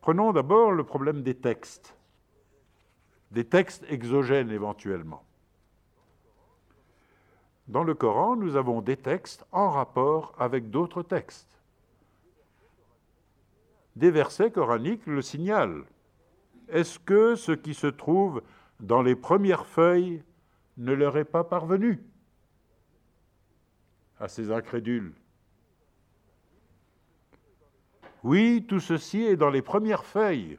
Prenons d'abord le problème des textes, des textes exogènes éventuellement. Dans le Coran, nous avons des textes en rapport avec d'autres textes. Des versets coraniques le signalent. Est-ce que ce qui se trouve dans les premières feuilles ne leur est pas parvenu à ces incrédules? Oui, tout ceci est dans les premières feuilles,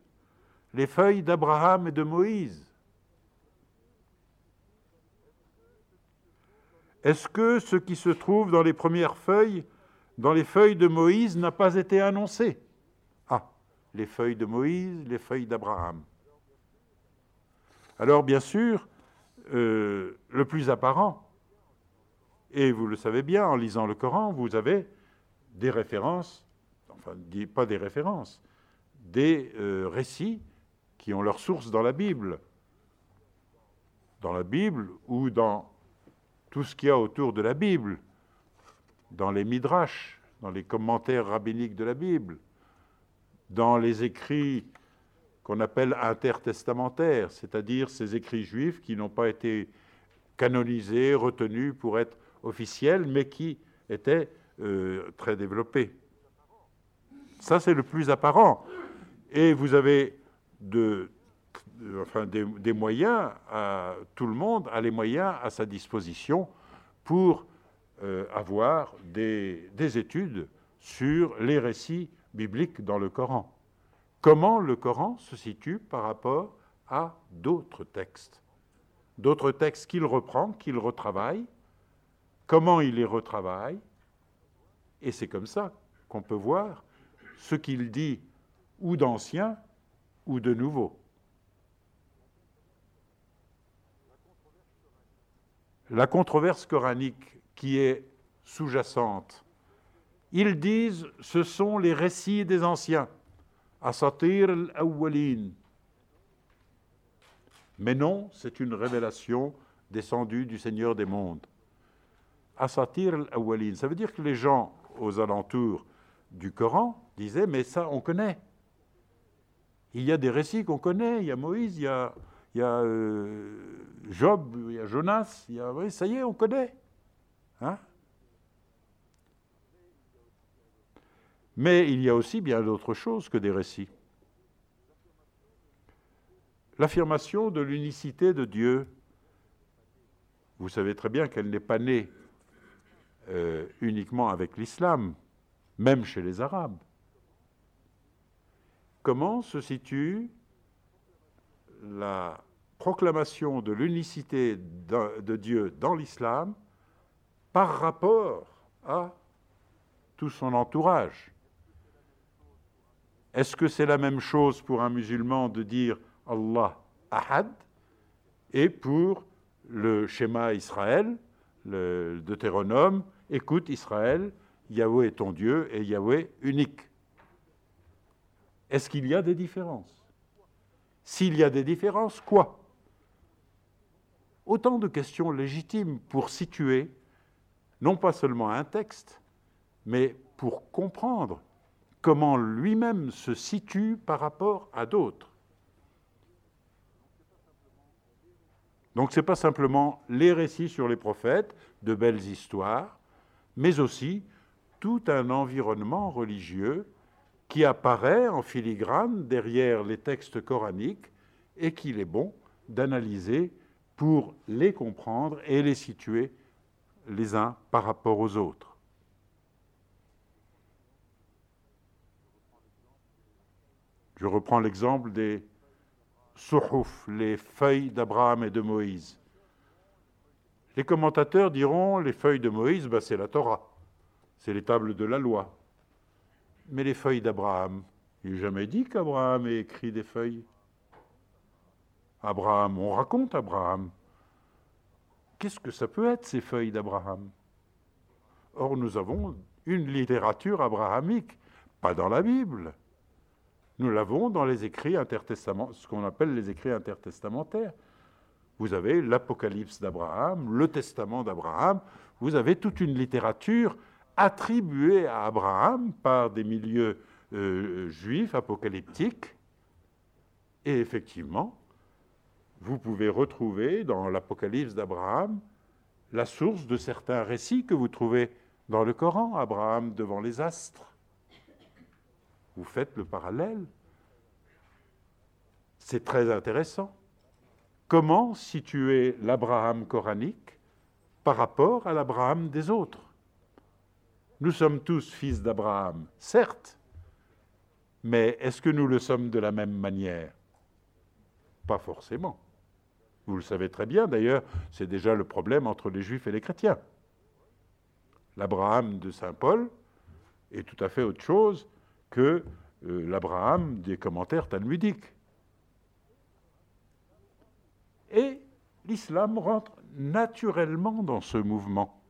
les feuilles d'Abraham et de Moïse. Est-ce que ce qui se trouve dans les premières feuilles, dans les feuilles de Moïse, n'a pas été annoncé? Ah, les feuilles de Moïse, les feuilles d'Abraham. Alors bien sûr, euh, le plus apparent, et vous le savez bien en lisant le Coran, vous avez des références, enfin pas des références, des euh, récits qui ont leur source dans la Bible. Dans la Bible ou dans tout ce qu'il y a autour de la Bible, dans les midrash, dans les commentaires rabbiniques de la Bible, dans les écrits qu'on appelle intertestamentaires, c'est-à-dire ces écrits juifs qui n'ont pas été canonisés, retenus pour être officiels, mais qui étaient euh, très développés. Ça, c'est le plus apparent. Et vous avez de enfin, des, moyens, à, tout le monde a les moyens à sa disposition pour euh, avoir des, des études sur les récits bibliques dans le Coran. Comment le Coran se situe par rapport à d'autres textes? D'autres textes qu'il reprend, qu'il retravaille, comment il les retravaille, et c'est comme ça qu'on peut voir ce qu'il dit ou d'ancien ou de nouveau. La controverse coranique qui est sous-jacente, ils disent ce sont les récits des anciens, Asatir al-Awwalin. Mais non, c'est une révélation descendue du Seigneur des mondes. Asatir al-Awwalin, ça veut dire que les gens aux alentours du Coran disaient Mais ça, on connaît. Il y a des récits qu'on connaît. Il y a Moïse, il y a, il y a euh, Job, il y a Jonas. Il y a, oui, ça y est, on connaît. Hein Mais il y a aussi bien d'autres choses que des récits. L'affirmation de l'unicité de Dieu, vous savez très bien qu'elle n'est pas née euh, uniquement avec l'islam, même chez les Arabes. Comment se situe la proclamation de l'unicité de Dieu dans l'islam par rapport à tout son entourage. Est-ce que c'est la même chose pour un musulman de dire Allah Ahad et pour le schéma Israël, le Deutéronome, Écoute Israël, Yahweh est ton Dieu et Yahweh unique. Est-ce qu'il y a des différences? S'il y a des différences, quoi? Autant de questions légitimes pour situer non pas seulement un texte, mais pour comprendre comment lui-même se situe par rapport à d'autres. Donc ce n'est pas simplement les récits sur les prophètes, de belles histoires, mais aussi tout un environnement religieux qui apparaît en filigrane derrière les textes coraniques et qu'il est bon d'analyser pour les comprendre et les situer les uns par rapport aux autres. Je reprends l'exemple des suhuf, les feuilles d'Abraham et de Moïse. Les commentateurs diront les feuilles de Moïse, ben, c'est la Torah, c'est les tables de la loi. Mais les feuilles d'Abraham, il n'est jamais dit qu'Abraham ait écrit des feuilles. Abraham, on raconte Abraham. Qu'est-ce que ça peut être ces feuilles d'Abraham? Or, nous avons une littérature abrahamique, pas dans la Bible. Nous l'avons dans les écrits intertestamentaires, ce qu'on appelle les écrits intertestamentaires. Vous avez l'Apocalypse d'Abraham, le Testament d'Abraham, vous avez toute une littérature attribuée à Abraham par des milieux euh, juifs apocalyptiques. Et effectivement, vous pouvez retrouver dans l'Apocalypse d'Abraham la source de certains récits que vous trouvez dans le Coran, Abraham devant les astres. Vous faites le parallèle. C'est très intéressant. Comment situer l'Abraham coranique par rapport à l'Abraham des autres? Nous sommes tous fils d'Abraham, certes, mais est-ce que nous le sommes de la même manière? Pas forcément. Vous le savez très bien, d'ailleurs, c'est déjà le problème entre les juifs et les chrétiens. L'Abraham de Saint Paul est tout à fait autre chose que euh, l'Abraham des commentaires talmudiques. Et l'islam rentre naturellement dans ce mouvement.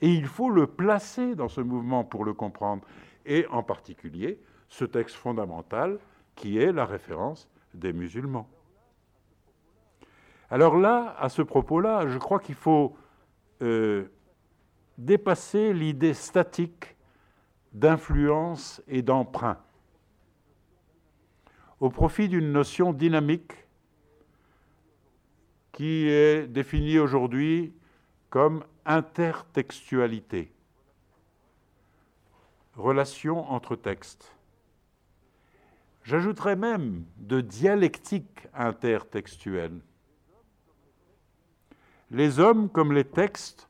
Et il faut le placer dans ce mouvement pour le comprendre. Et en particulier, ce texte fondamental qui est la référence des musulmans. Alors là, à ce propos-là, je crois qu'il faut euh, dépasser l'idée statique d'influence et d'emprunt au profit d'une notion dynamique qui est définie aujourd'hui comme intertextualité, relation entre textes. j'ajouterais même de dialectique intertextuelle. Les hommes comme les textes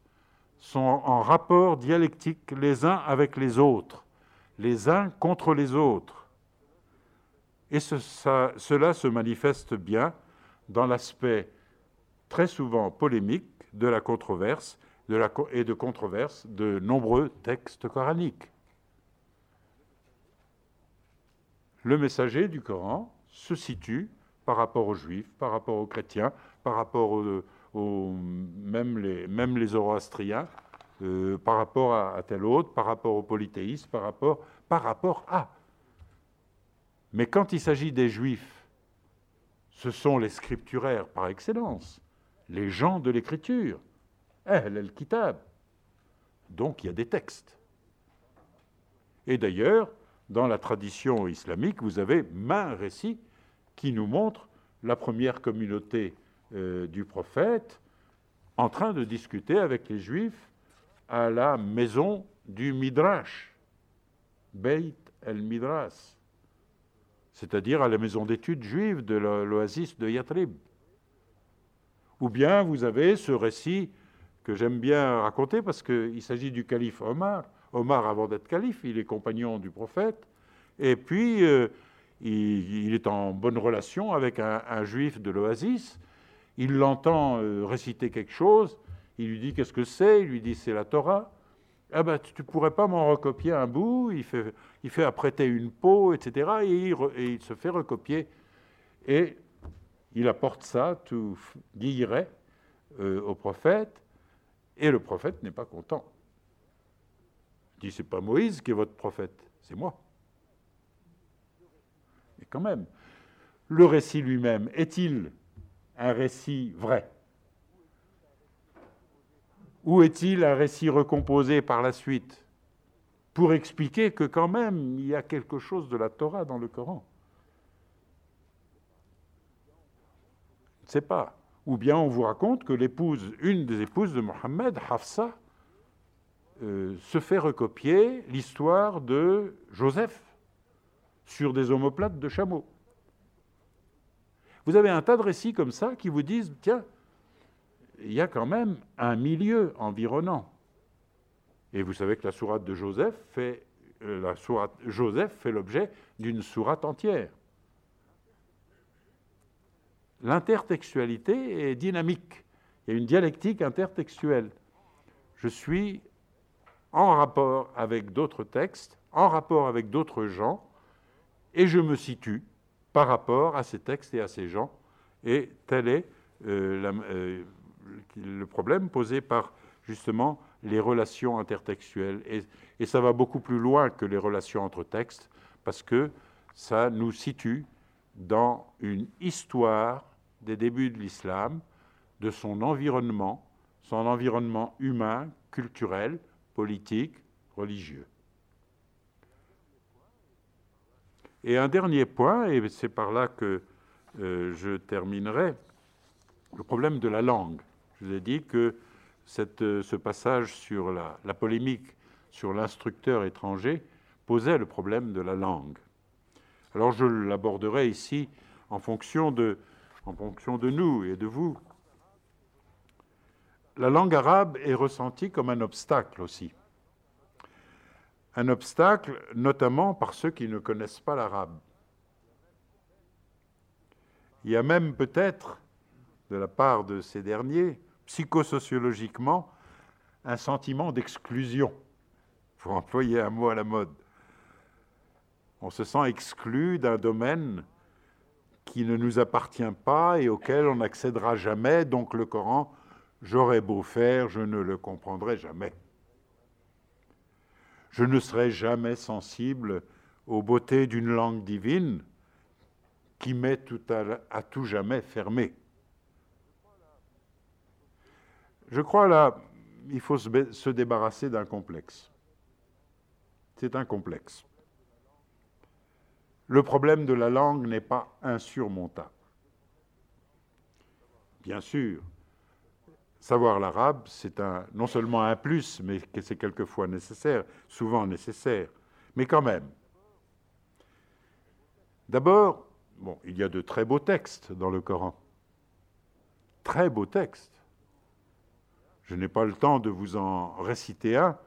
sont en rapport dialectique les uns avec les autres, les uns contre les autres. Et cela se manifeste bien dans l'aspect très souvent polémique de la controverse et de controverse de nombreux textes coraniques. Le messager du Coran se situe par rapport aux juifs, par rapport aux chrétiens, par rapport aux, même, les, même les zoroastriens, euh, par rapport à, tel autre, par rapport aux polythéistes, par rapport, par rapport à. Mais quand il s'agit des juifs, ce sont les scripturaires par excellence, les gens de l'écriture. Elle est le kitab. Donc il y a des textes. Et d'ailleurs, dans la tradition islamique, vous avez main récit qui nous montre la première communauté euh, du prophète en train de discuter avec les juifs à la maison du Midrash, Beit el-Midrash c'est-à-dire à la maison d'études juive de l'oasis de Yatrib. Ou bien vous avez ce récit que j'aime bien raconter parce qu'il s'agit du calife Omar. Omar, avant d'être calife, il est compagnon du prophète. Et puis, euh, il, est en bonne relation avec un, juif de l'oasis. Il l'entend euh, réciter quelque chose. Il lui dit Qu'est-ce que c'est? Il lui dit C'est la Torah. Ah ben, tu pourrais pas m'en recopier un bout il fait, il fait apprêter une peau, etc. Et il, se fait recopier. Et il apporte ça, tout guilleret, euh, au prophète. Et le prophète n'est pas content. Il dit C'est pas Moïse qui est votre prophète, c'est moi. Et quand même, le récit lui-même est-il un récit vrai ou est-il un récit recomposé par la suite pour expliquer que quand même il y a quelque chose de la Torah dans le Coran? Je ne sais pas. Ou bien on vous raconte que l'épouse, une des épouses de Mohammed, Hafsa, euh, se fait recopier l'histoire de Joseph sur des omoplates de chameaux. Vous avez un tas de récits comme ça qui vous disent, tiens, il y a quand même un milieu environnant. Et vous savez que la sourate de Joseph fait, euh, la sourate Joseph fait l'objet d'une sourate entière. L'intertextualité est dynamique. Il y a une dialectique intertextuelle. Je suis en rapport avec d'autres textes, en rapport avec d'autres gens, et je me situe par rapport à ces textes et à ces gens. Et telle est euh, euh, le problème posé par justement les relations intertextuelles. Et, ça va beaucoup plus loin que les relations entre textes, parce que ça nous situe dans une histoire des débuts de l'islam, de son environnement, son environnement humain, culturel, politique, religieux. Et un dernier point, et c'est par là que euh, je terminerai, le problème de la langue. Je vous ai dit que euh, ce passage sur la, polémique sur l'instructeur étranger posait le problème de la langue. Alors je l'aborderai ici en fonction, de, en fonction de nous et de vous. La langue arabe est ressentie comme un obstacle aussi. Un obstacle notamment par ceux qui ne connaissent pas l'arabe. Il y a même peut-être, de la part de ces derniers, psychosociologiquement un sentiment d'exclusion, pour employer un mot à la mode. On se sent exclu d'un domaine qui ne nous appartient pas et auquel on n'accédera jamais, donc le Coran, j'aurais beau faire, je ne le comprendrai jamais. Je ne serai jamais sensible aux beautés d'une langue divine qui m'est à tout jamais fermée. Je crois là, il faut se, débarrasser d'un complexe. C'est un complexe. Le problème de la langue n'est pas insurmontable. Bien sûr, savoir l'arabe, c'est non seulement un plus, mais c'est quelquefois nécessaire, souvent nécessaire. Mais quand même, D'abord, il y a de très beaux textes dans le Coran. Très beaux textes. Je n'ai pas le temps de vous en réciter un.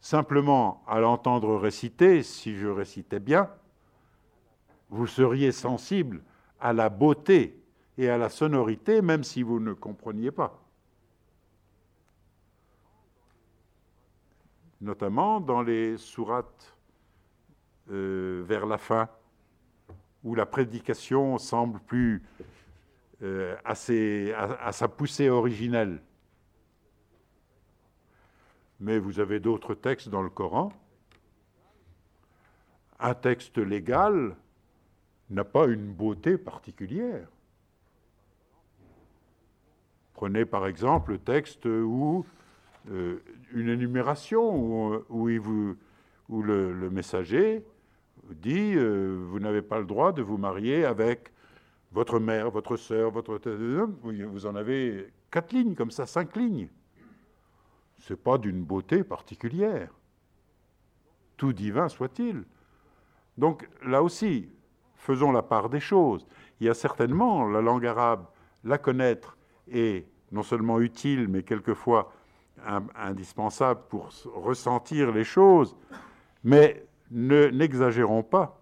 Simplement, à l'entendre réciter, si je récitais bien, vous seriez sensible à la beauté et à la sonorité, même si vous ne compreniez pas. Notamment dans les sourates euh, vers la fin, où la prédication semble plus euh, à, sa poussée originelle. Mais vous avez d'autres textes dans le Coran. Un texte légal n'a pas une beauté particulière. Prenez par exemple le texte où euh, une énumération où, où le, messager dit euh, vous n'avez pas le droit de vous marier avec votre mère, votre sœur, votre vous en avez quatre lignes comme ça, cinq lignes. Ce n'est pas d'une beauté particulière. Tout divin soit-il. Donc là aussi, faisons la part des choses. Il y a certainement la langue arabe, la connaître est non seulement utile, mais quelquefois indispensable pour ressentir les choses. Mais n'exagérons pas.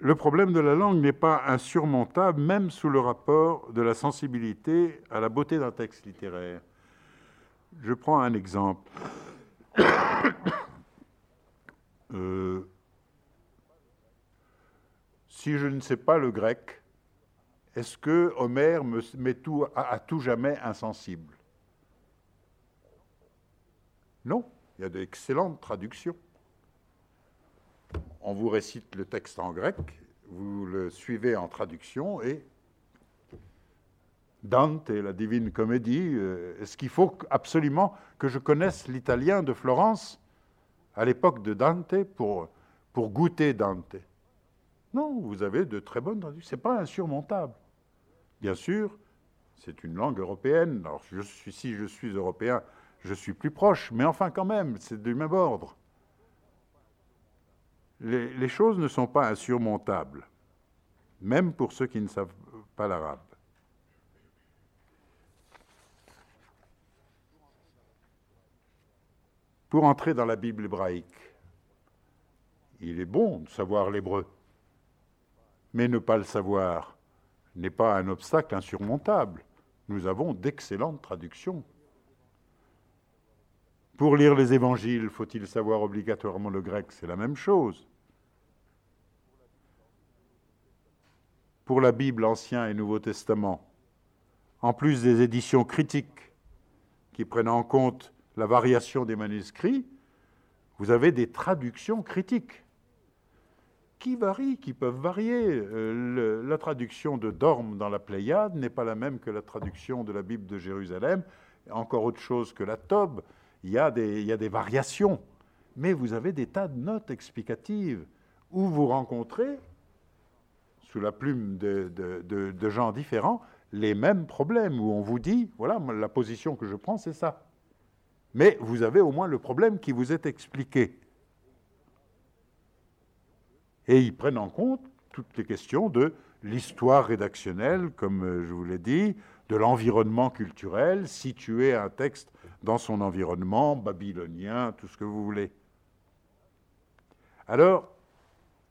Le problème de la langue n'est pas insurmontable, même sous le rapport de la sensibilité à la beauté d'un texte littéraire. Je prends un exemple. Euh, si je ne sais pas le grec, est-ce que Homère me met tout, à, tout jamais insensible? Non, il y a d'excellentes traductions. On vous récite le texte en grec, vous le suivez en traduction et Dante la Divine Comédie, euh, est-ce qu'il faut absolument que je connaisse l'italien de Florence à l'époque de Dante pour, pour goûter Dante? Non, vous avez de très bonnes traductions. Ce n'est pas insurmontable. Bien sûr, c'est une langue européenne. Alors, si je suis européen, je suis plus proche, mais enfin quand même, c'est du même ordre. Les, choses ne sont pas insurmontables, même pour ceux qui ne savent pas l'arabe. Pour entrer dans la Bible hébraïque, il est bon de savoir l'hébreu, mais ne pas le savoir n'est pas un obstacle insurmontable. Nous avons d'excellentes traductions. Pour lire les évangiles, faut-il savoir obligatoirement le grec C'est la même chose. Pour la Bible, Ancien et Nouveau Testament, en plus des éditions critiques qui prennent en compte la variation des manuscrits, vous avez des traductions critiques qui varient, qui peuvent varier. Euh, la traduction de Dorme dans la Pléiade n'est pas la même que la traduction de la Bible de Jérusalem. Encore autre chose que la Tobe. Il y, a des, variations. Mais vous avez des tas de notes explicatives où vous rencontrez, sous la plume de gens différents, les mêmes problèmes, où on vous dit, voilà, la position que je prends, c'est ça. Mais vous avez au moins le problème qui vous est expliqué. Et ils prennent en compte toutes les questions de l'histoire rédactionnelle, comme euh, je vous l'ai dit, de l'environnement culturel, situer un texte dans son environnement babylonien, tout ce que vous voulez. Alors,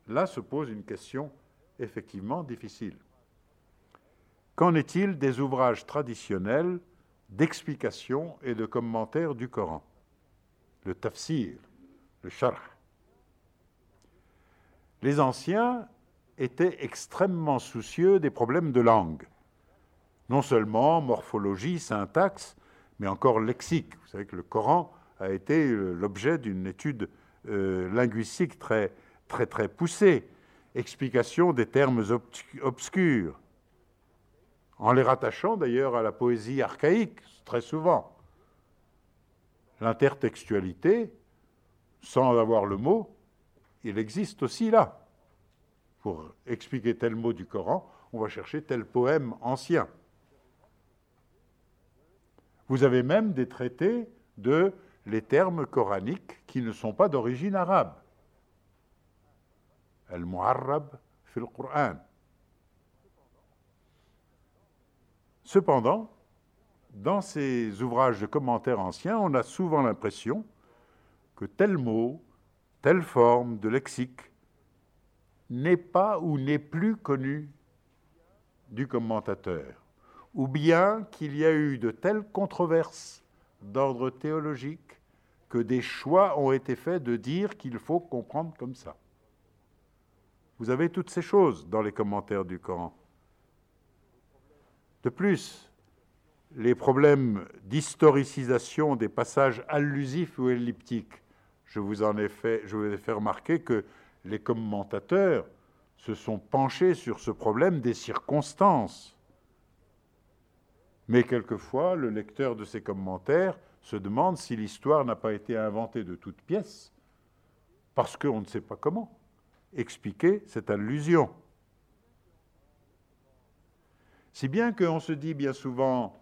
là se pose une question effectivement difficile. Qu'en est-il des ouvrages traditionnels d'explication et de commentaires du Coran? Le tafsir, le sharh les anciens étaient extrêmement soucieux des problèmes de langue. Non seulement morphologie, syntaxe, mais encore lexique. Vous savez que le Coran a été euh, l'objet d'une étude euh, linguistique très, très, très poussée. Explication des termes obscurs, en les rattachant d'ailleurs à la poésie archaïque, très souvent. L'intertextualité, sans avoir le mot, il existe aussi là. Pour expliquer tel mot du Coran, on va chercher tel poème ancien. Vous avez même des traités de les termes coraniques qui ne sont pas d'origine arabe. al-mu'arrab fil Qur'an. Cependant, dans ces ouvrages de commentaires anciens, on a souvent l'impression que tel mot, telle forme de lexique n'est pas ou n'est plus connu du commentateur, ou bien qu'il y a eu de telles controverses d'ordre théologique que des choix ont été faits de dire qu'il faut comprendre comme ça. Vous avez toutes ces choses dans les commentaires du Coran. De plus, les problèmes d'historicisation des passages allusifs ou elliptiques, je vous en ai fait, je remarquer que les commentateurs se sont penchés sur ce problème des circonstances. Mais quelquefois, le lecteur de ces commentaires se demande si l'histoire n'a pas été inventée de toutes pièces, parce qu'on ne sait pas comment expliquer cette allusion. Si bien qu'on se dit bien souvent,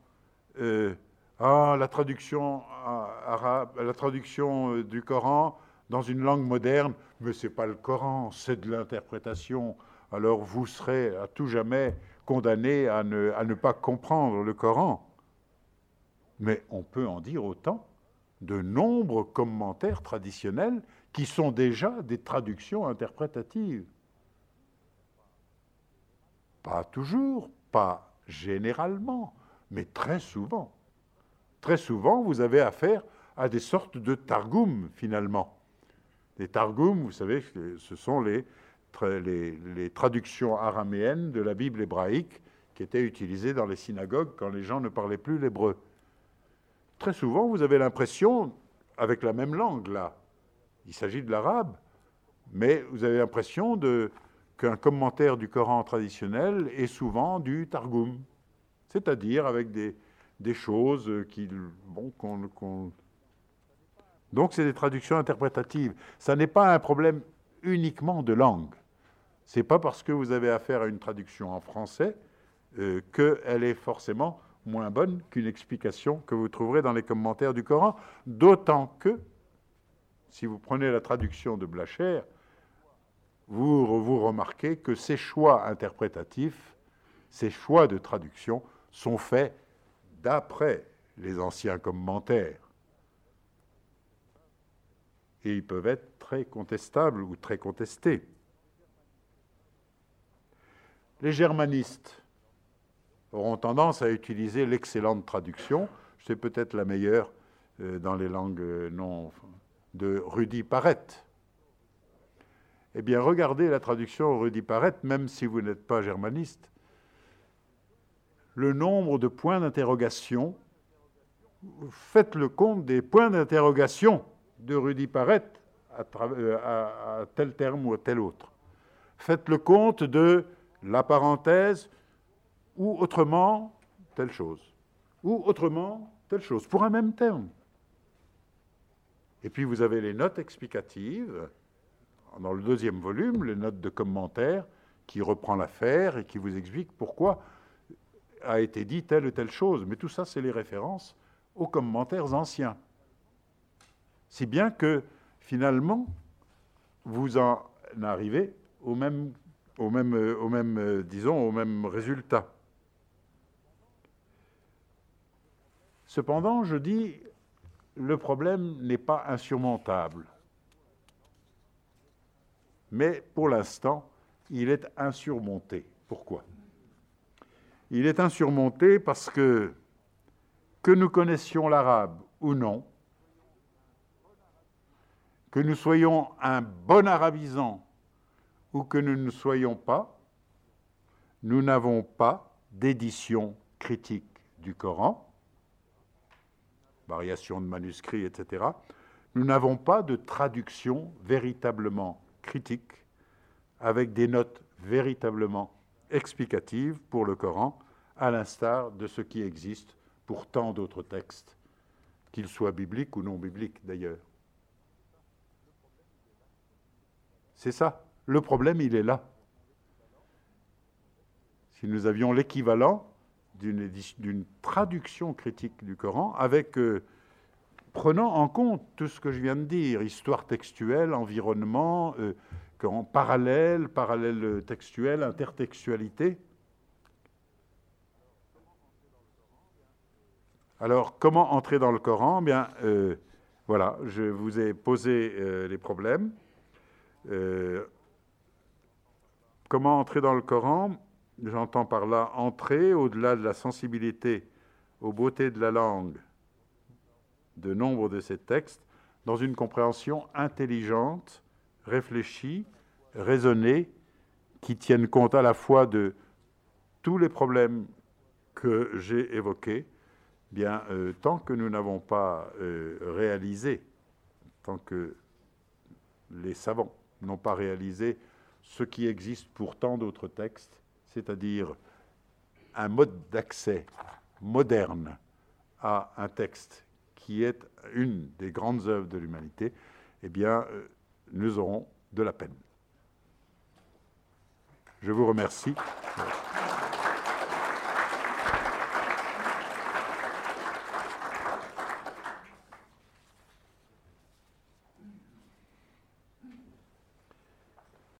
euh, ah, la traduction arabe, la traduction euh, du Coran dans une langue moderne, mais ce n'est pas le Coran, c'est de l'interprétation. Alors vous serez à tout jamais condamné à ne, à ne pas comprendre le Coran. Mais on peut en dire autant de nombreux commentaires traditionnels qui sont déjà des traductions interprétatives. Pas toujours, pas généralement, mais très souvent. Très souvent, vous avez affaire à des sortes de targums, finalement. Les targums, vous savez, ce sont les, les, traductions araméennes de la Bible hébraïque qui étaient utilisées dans les synagogues quand les gens ne parlaient plus l'hébreu. Très souvent, vous avez l'impression, avec la même langue là, il s'agit de l'arabe, mais vous avez l'impression qu'un commentaire du Coran traditionnel est souvent du Targum, c'est-à-dire avec des, des choses qui, donc c'est des traductions interprétatives. Ça n'est pas un problème uniquement de langue. C'est pas parce que vous avez affaire à une traduction en français euh, qu'elle est forcément moins bonne qu'une explication que vous trouverez dans les commentaires du Coran, d'autant que, si vous prenez la traduction de Blacher, vous, vous remarquez que ces choix interprétatifs, ces choix de traduction sont faits d'après les anciens commentaires. Et ils peuvent être très contestables ou très contestés. Les germanistes auront tendance à utiliser l'excellente traduction, c'est peut-être la meilleure euh, dans les langues euh, non de Rudy Parrett. Eh bien, regardez la traduction Rudy Parrett, même si vous n'êtes pas germaniste. Le nombre de points d'interrogation, faites le compte des points d'interrogation de Rudy Parrett à, euh, à, tel terme ou à tel autre. Faites le compte de la parenthèse, ou autrement telle chose, ou autrement telle chose, pour un même terme. Et puis vous avez les notes explicatives, dans le deuxième volume, les notes de commentaire, qui reprend l'affaire et qui vous explique pourquoi a été dit telle ou telle chose. Mais tout ça, c'est les références aux commentaires anciens. Si bien que, finalement, vous en arrivez au même, au même, au même disons, au même résultat. Cependant, je dis, le problème n'est pas insurmontable. Mais pour l'instant, il est insurmonté. Pourquoi? Il est insurmonté parce que, que nous connaissions l'arabe ou non, que nous soyons un bon arabisant ou que nous ne soyons pas, nous n'avons pas d'édition critique du Coran variations de manuscrits, etc., nous n'avons pas de traduction véritablement critique avec des notes véritablement explicatives pour le Coran, à l'instar de ce qui existe pour tant d'autres textes, qu'ils soient bibliques ou non bibliques d'ailleurs. C'est ça. Le problème, il est là. Si nous avions l'équivalent, d'une traduction critique du Coran avec euh, prenant en compte tout ce que je viens de dire, histoire textuelle, environnement, euh, Coran. Parallèle, parallèle textuel, intertextualité. Alors, comment entrer dans le Coran? Bien, euh, voilà, je vous ai posé euh, les problèmes. Euh, comment entrer dans le Coran? J'entends par là entrer au-delà de la sensibilité aux beautés de la langue de nombre de ces textes dans une compréhension intelligente, réfléchie, raisonnée, qui tienne compte à la fois de tous les problèmes que j'ai évoqués, bien, euh, tant que nous n'avons pas euh, réalisé, tant que les savants n'ont pas réalisé ce qui existe pour tant d'autres textes, c'est-à-dire un mode d'accès moderne à un texte qui est une des grandes œuvres de l'humanité, eh bien, euh, nous aurons de la peine. Je vous remercie.